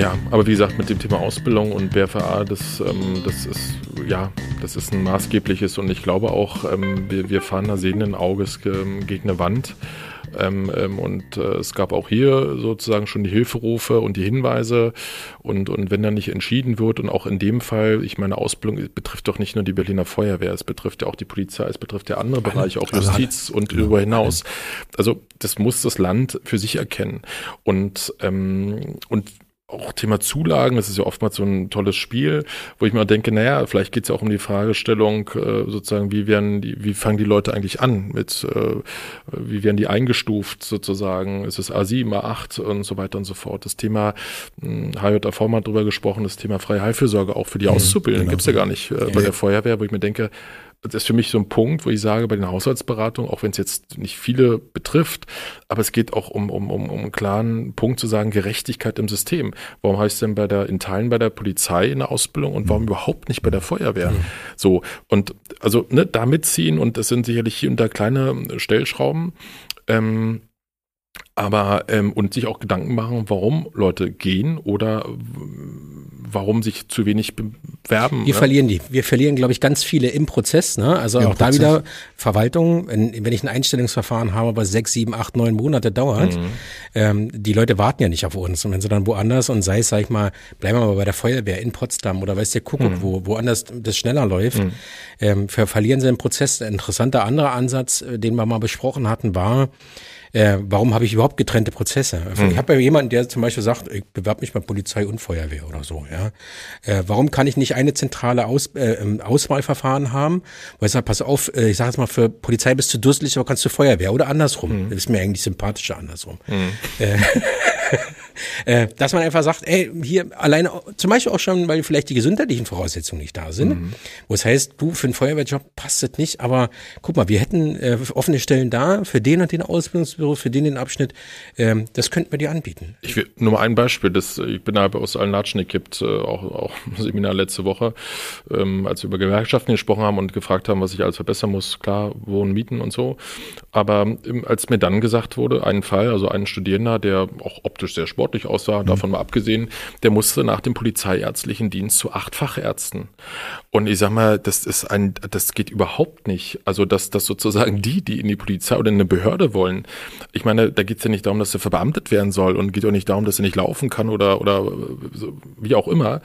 Ja, aber wie gesagt, mit dem Thema Ausbildung und BFA, das, ähm, das ist ja, das ist ein maßgebliches und ich glaube auch, ähm, wir, wir fahren da sehenden Auges ähm, gegen eine Wand. Ähm, ähm, und äh, es gab auch hier sozusagen schon die Hilferufe und die Hinweise. Und, und wenn da nicht entschieden wird, und auch in dem Fall, ich meine, Ausbildung betrifft doch nicht nur die Berliner Feuerwehr, es betrifft ja auch die Polizei, es betrifft ja andere Bereiche, auch Justiz und darüber hinaus. Also das muss das Land für sich erkennen. Und, ähm, und auch Thema Zulagen, das ist ja oftmals so ein tolles Spiel, wo ich mir denke, naja, vielleicht geht es ja auch um die Fragestellung, äh, sozusagen, wie werden die, wie fangen die Leute eigentlich an mit, äh, wie werden die eingestuft sozusagen, ist es A7, A8 und so weiter und so fort. Das Thema, hm, HJV mal drüber gesprochen, das Thema freie Heilfürsorge auch für die mhm, Auszubildenden genau. gibt's ja gar nicht äh, bei der Feuerwehr, wo ich mir denke, das ist für mich so ein Punkt, wo ich sage, bei den Haushaltsberatungen, auch wenn es jetzt nicht viele betrifft, aber es geht auch um, um, um, um einen klaren Punkt zu sagen, Gerechtigkeit im System. Warum heißt denn bei der, in Teilen bei der Polizei in der Ausbildung und warum mhm. überhaupt nicht bei der Feuerwehr? Mhm. So. Und also, ne, da mitziehen und das sind sicherlich hier und da kleine Stellschrauben. Ähm, aber ähm, und sich auch Gedanken machen, warum Leute gehen oder warum sich zu wenig bewerben. Wir ne? verlieren die. Wir verlieren, glaube ich, ganz viele im Prozess. Ne? Also Im auch Prozess. da wieder Verwaltung, wenn, wenn ich ein Einstellungsverfahren habe, was sechs, sieben, acht, neun Monate dauert, mhm. ähm, die Leute warten ja nicht auf uns. Und wenn sie dann woanders und sei es, sag ich mal, bleiben wir mal bei der Feuerwehr in Potsdam oder weiß der Kuckuck, mhm. wo woanders das schneller läuft, mhm. ähm, verlieren sie den Prozess. Ein interessanter anderer Ansatz, äh, den wir mal besprochen hatten, war, äh, warum habe ich überhaupt getrennte Prozesse? Mhm. Ich habe ja jemanden, der zum Beispiel sagt, ich bewerbe mich bei Polizei und Feuerwehr oder so. Ja, äh, Warum kann ich nicht eine zentrale Aus, äh, ähm, Auswahlverfahren haben? Weil ich sage, pass auf, äh, ich sage jetzt mal, für Polizei bist du durstig, aber kannst du Feuerwehr oder andersrum. Mhm. Das ist mir eigentlich sympathischer andersrum. Mhm. Äh, dass man einfach sagt, ey, hier alleine, zum Beispiel auch schon, weil vielleicht die gesundheitlichen Voraussetzungen nicht da sind, mhm. wo es heißt, du, für einen Feuerwehrjob passt das nicht, aber guck mal, wir hätten äh, offene Stellen da, für den und den Ausbildungsbüro, für den den Abschnitt, ähm, das könnten wir dir anbieten. Ich will nur mal ein Beispiel, das, ich bin da aus Alnatschnik, gibt äh, auch, auch Seminar letzte Woche, ähm, als wir über Gewerkschaften gesprochen haben und gefragt haben, was ich alles verbessern muss, klar, Wohnen, Mieten und so, aber ähm, als mir dann gesagt wurde, ein Fall, also ein Studierender, der auch optisch sehr sportlich sportlich aussah, mhm. davon mal abgesehen, der musste nach dem polizeiärztlichen Dienst zu acht Fachärzten. Und ich sag mal, das ist ein, das geht überhaupt nicht. Also, dass, dass sozusagen die, die in die Polizei oder in eine Behörde wollen, ich meine, da geht es ja nicht darum, dass er verbeamtet werden soll und geht auch nicht darum, dass er nicht laufen kann oder, oder wie auch immer,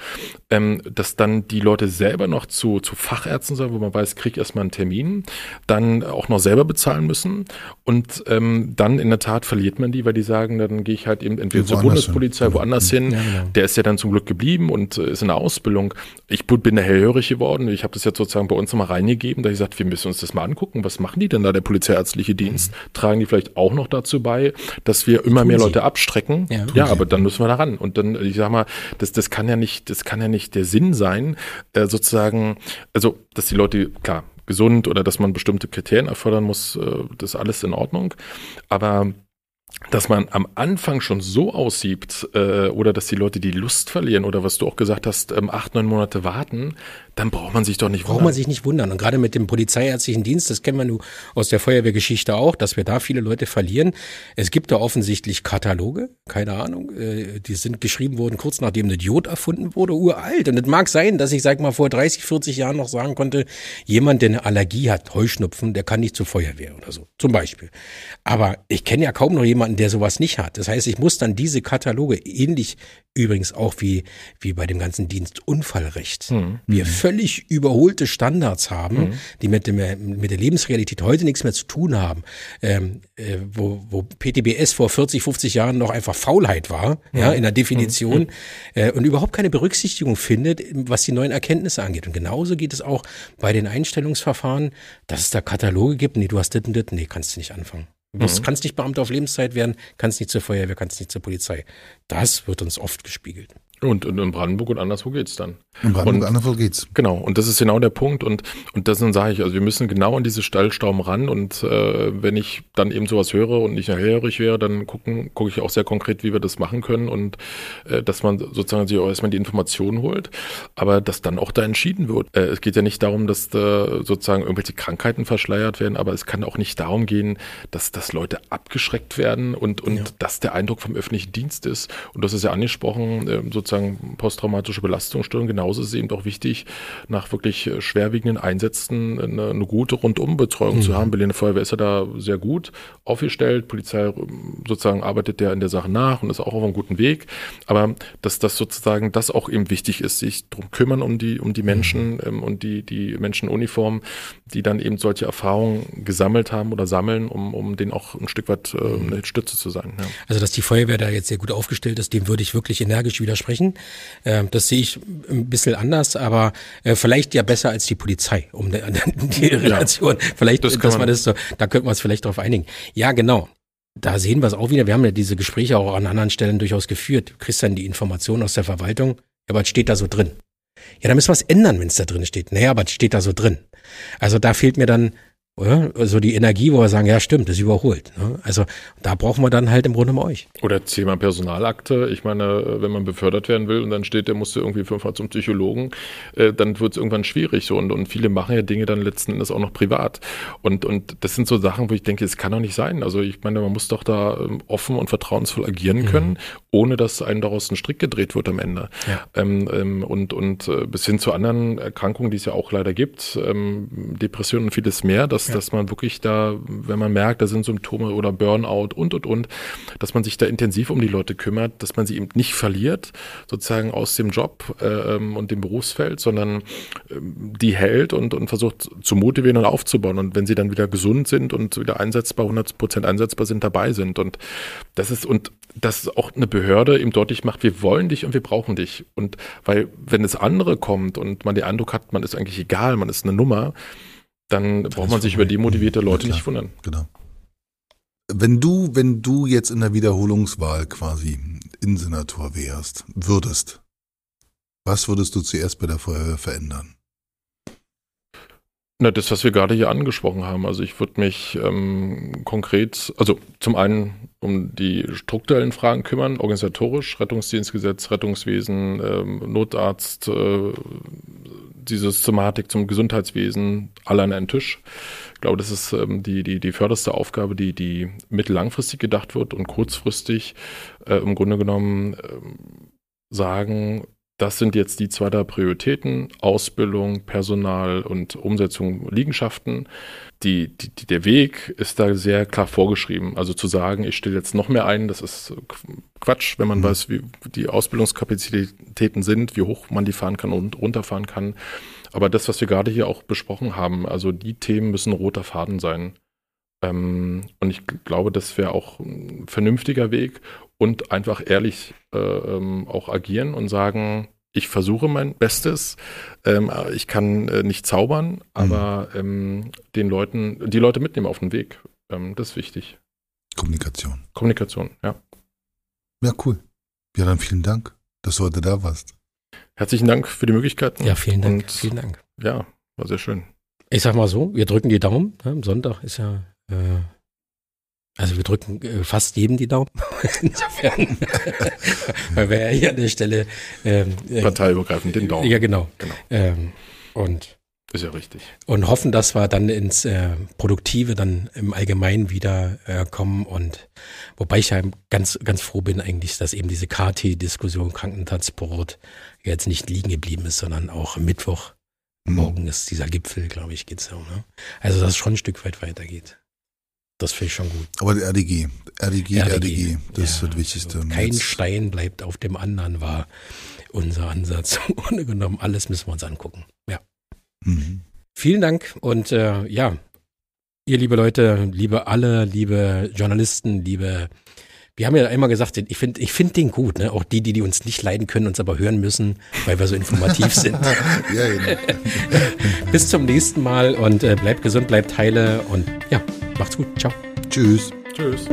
ähm, dass dann die Leute selber noch zu, zu Fachärzten sollen, wo man weiß, krieg erstmal einen Termin, dann auch noch selber bezahlen müssen und ähm, dann in der Tat verliert man die, weil die sagen, dann gehe ich halt eben entweder zur Bundespolizei genau. woanders hin. Ja, genau. Der ist ja dann zum Glück geblieben und äh, ist in der Ausbildung. Ich bin da hellhörig geworden. Ich habe das jetzt sozusagen bei uns nochmal reingegeben, da ich gesagt, wir müssen uns das mal angucken. Was machen die denn da, der polizeiärztliche Dienst? Mhm. Tragen die vielleicht auch noch dazu bei, dass wir immer mehr Leute abstrecken? Ja, ja aber dann müssen wir da ran. Und dann, ich sag mal, das, das kann ja nicht, das kann ja nicht der Sinn sein, äh, sozusagen, also, dass die Leute, klar, gesund oder dass man bestimmte Kriterien erfordern muss, äh, das ist alles in Ordnung. Aber dass man am Anfang schon so aussieht äh, oder dass die Leute die Lust verlieren oder was du auch gesagt hast, ähm, acht, neun Monate warten, dann braucht man sich doch nicht wundern. Braucht man sich nicht wundern. Und gerade mit dem polizeiärztlichen Dienst, das kennen wir nur aus der Feuerwehrgeschichte auch, dass wir da viele Leute verlieren. Es gibt da offensichtlich Kataloge, keine Ahnung, äh, die sind geschrieben worden kurz nachdem der Diod erfunden wurde, uralt. Und es mag sein, dass ich, sag mal, vor 30, 40 Jahren noch sagen konnte, jemand, der eine Allergie hat, Heuschnupfen, der kann nicht zur Feuerwehr oder so, zum Beispiel. Aber ich kenne ja kaum noch jemanden, der sowas nicht hat. Das heißt, ich muss dann diese Kataloge ähnlich übrigens auch wie, wie bei dem ganzen Dienst Unfallrecht. Mhm. Wir völlig überholte Standards haben, mhm. die mit, dem, mit der Lebensrealität heute nichts mehr zu tun haben, ähm, äh, wo, wo PTBS vor 40, 50 Jahren noch einfach Faulheit war, mhm. ja, in der Definition mhm. äh, und überhaupt keine Berücksichtigung findet, was die neuen Erkenntnisse angeht. Und genauso geht es auch bei den Einstellungsverfahren, dass es da Kataloge gibt, nee, du hast das und das, nee, kannst du nicht anfangen. Du mhm. kannst nicht Beamter auf Lebenszeit werden, kannst nicht zur Feuerwehr, kannst nicht zur Polizei. Das wird uns oft gespiegelt. Und, und in Brandenburg und anderswo geht's dann. In Brandenburg und anderswo geht's. Genau, und das ist genau der Punkt. Und, und das sage ich, also wir müssen genau an diese Stallstauben ran. Und äh, wenn ich dann eben sowas höre und nicht hellhörig wäre, dann gucke ich auch sehr konkret, wie wir das machen können und äh, dass man sozusagen sich auch erstmal die Informationen holt, aber dass dann auch da entschieden wird. Äh, es geht ja nicht darum, dass da sozusagen irgendwelche Krankheiten verschleiert werden, aber es kann auch nicht darum gehen, dass, dass Leute abgeschreckt werden und, und ja. das der Eindruck vom öffentlichen Dienst ist. Und das ist ja angesprochen, äh, sozusagen posttraumatische Belastungsstörung. Genauso ist es eben auch wichtig, nach wirklich äh, schwerwiegenden Einsätzen eine, eine gute Rundumbetreuung mhm. zu haben. Berliner Feuerwehr ist ja da sehr gut aufgestellt. Polizei ähm, sozusagen arbeitet ja in der Sache nach und ist auch auf einem guten Weg. Aber dass das sozusagen das auch eben wichtig ist, sich drum kümmern um die, um die Menschen mhm. ähm, und die, die Menschen in Uniform, die dann eben solche Erfahrungen gesammelt haben oder sammeln, um, um denen auch ein Stück weit äh, eine Stütze zu sein. Ja. Also, dass die Feuerwehr da jetzt sehr gut aufgestellt ist, dem würde ich wirklich energisch widersprechen. Äh, das sehe ich ein bisschen anders, aber äh, vielleicht ja besser als die Polizei, um die, die Relation. Ja, vielleicht, das dass man das so, da könnte man es vielleicht darauf einigen. Ja, genau. Da sehen wir es auch wieder. Wir haben ja diese Gespräche auch an anderen Stellen durchaus geführt. Du kriegst dann die Informationen aus der Verwaltung. Ja, aber es steht da so drin. Ja, da müssen wir es ändern, wenn es da drin steht. Naja, aber es steht da so drin. Also da fehlt mir dann oder? Also die Energie, wo wir sagen, ja stimmt, das überholt. Ne? Also da brauchen wir dann halt im Grunde mal euch. Oder Thema Personalakte. Ich meine, wenn man befördert werden will und dann steht, der musste irgendwie fünfmal zum Psychologen, äh, dann wird es irgendwann schwierig. So. Und, und viele machen ja Dinge dann letzten Endes auch noch privat. Und, und das sind so Sachen, wo ich denke, es kann doch nicht sein. Also ich meine, man muss doch da ähm, offen und vertrauensvoll agieren mhm. können, ohne dass einem daraus ein Strick gedreht wird am Ende. Ja. Ähm, ähm, und und äh, bis hin zu anderen Erkrankungen, die es ja auch leider gibt, ähm, Depressionen und vieles mehr, dass dass, ja. dass man wirklich da, wenn man merkt, da sind Symptome oder Burnout und, und, und, dass man sich da intensiv um die Leute kümmert, dass man sie eben nicht verliert, sozusagen aus dem Job äh, ähm, und dem Berufsfeld, sondern äh, die hält und, und versucht zu motivieren und aufzubauen. Und wenn sie dann wieder gesund sind und wieder einsetzbar, 100 Prozent einsetzbar sind, dabei sind. Und das ist, und dass auch eine Behörde eben deutlich macht, wir wollen dich und wir brauchen dich. Und weil, wenn es andere kommt und man den Eindruck hat, man ist eigentlich egal, man ist eine Nummer, dann braucht man sich über demotivierte Leute ja, nicht wundern. Genau. Wenn du, wenn du jetzt in der Wiederholungswahl quasi Innensenator wärst, würdest, was würdest du zuerst bei der Feuerwehr verändern? Na, das, was wir gerade hier angesprochen haben. Also ich würde mich ähm, konkret, also zum einen um die strukturellen Fragen kümmern, organisatorisch, Rettungsdienstgesetz, Rettungswesen, ähm, Notarzt, äh, diese Systematik zum Gesundheitswesen alle an einen Tisch. Ich glaube, das ist ähm, die, die, die förderste Aufgabe, die, die mittellangfristig gedacht wird und kurzfristig äh, im Grunde genommen äh, sagen, das sind jetzt die zwei der Prioritäten, Ausbildung, Personal und Umsetzung Liegenschaften. Die, die, der Weg ist da sehr klar vorgeschrieben. Also zu sagen, ich stelle jetzt noch mehr ein, das ist Quatsch, wenn man mhm. weiß, wie die Ausbildungskapazitäten sind, wie hoch man die fahren kann und runterfahren kann. Aber das, was wir gerade hier auch besprochen haben, also die Themen müssen roter Faden sein. Ähm, und ich glaube, das wäre auch ein vernünftiger Weg und einfach ehrlich äh, ähm, auch agieren und sagen, ich versuche mein Bestes. Ähm, ich kann äh, nicht zaubern, aber mhm. ähm, den Leuten, die Leute mitnehmen auf den Weg. Ähm, das ist wichtig. Kommunikation. Kommunikation, ja. Ja, cool. Ja, dann vielen Dank, dass du heute da warst. Herzlichen Dank für die Möglichkeiten. Ja, vielen Dank. Und, vielen Dank. Ja, war sehr schön. Ich sag mal so, wir drücken die Daumen. Ne? Am Sonntag ist ja äh, Also wir drücken äh, fast jedem die Daumen. Insofern, weil wir ja hier an der Stelle ähm, äh, parteiübergreifend den Daumen. Ja, genau. genau. Ähm, und ist ja richtig. Und hoffen, dass wir dann ins äh, Produktive dann im Allgemeinen wieder äh, kommen und wobei ich ja ganz, ganz froh bin eigentlich, dass eben diese KT-Diskussion Krankentransport jetzt nicht liegen geblieben ist, sondern auch Mittwoch mhm. morgen ist dieser Gipfel, glaube ich, geht's ja. Ne? Also dass es schon ein Stück weit weitergeht. Das finde ich schon gut. Aber der RDG, RDG, RDG, RDG das ja, ist das Wichtigste. Also kein Stein bleibt auf dem anderen, war unser Ansatz. Ohne genommen, alles müssen wir uns angucken. Ja. Mhm. Vielen Dank und äh, ja, ihr liebe Leute, liebe alle, liebe Journalisten, liebe wir haben ja einmal gesagt, ich finde ich finde den gut, ne? Auch die, die, die uns nicht leiden können, uns aber hören müssen, weil wir so informativ sind. ja, genau. Bis zum nächsten Mal und äh, bleibt gesund, bleibt heile und ja, macht's gut. Ciao. Tschüss. Tschüss.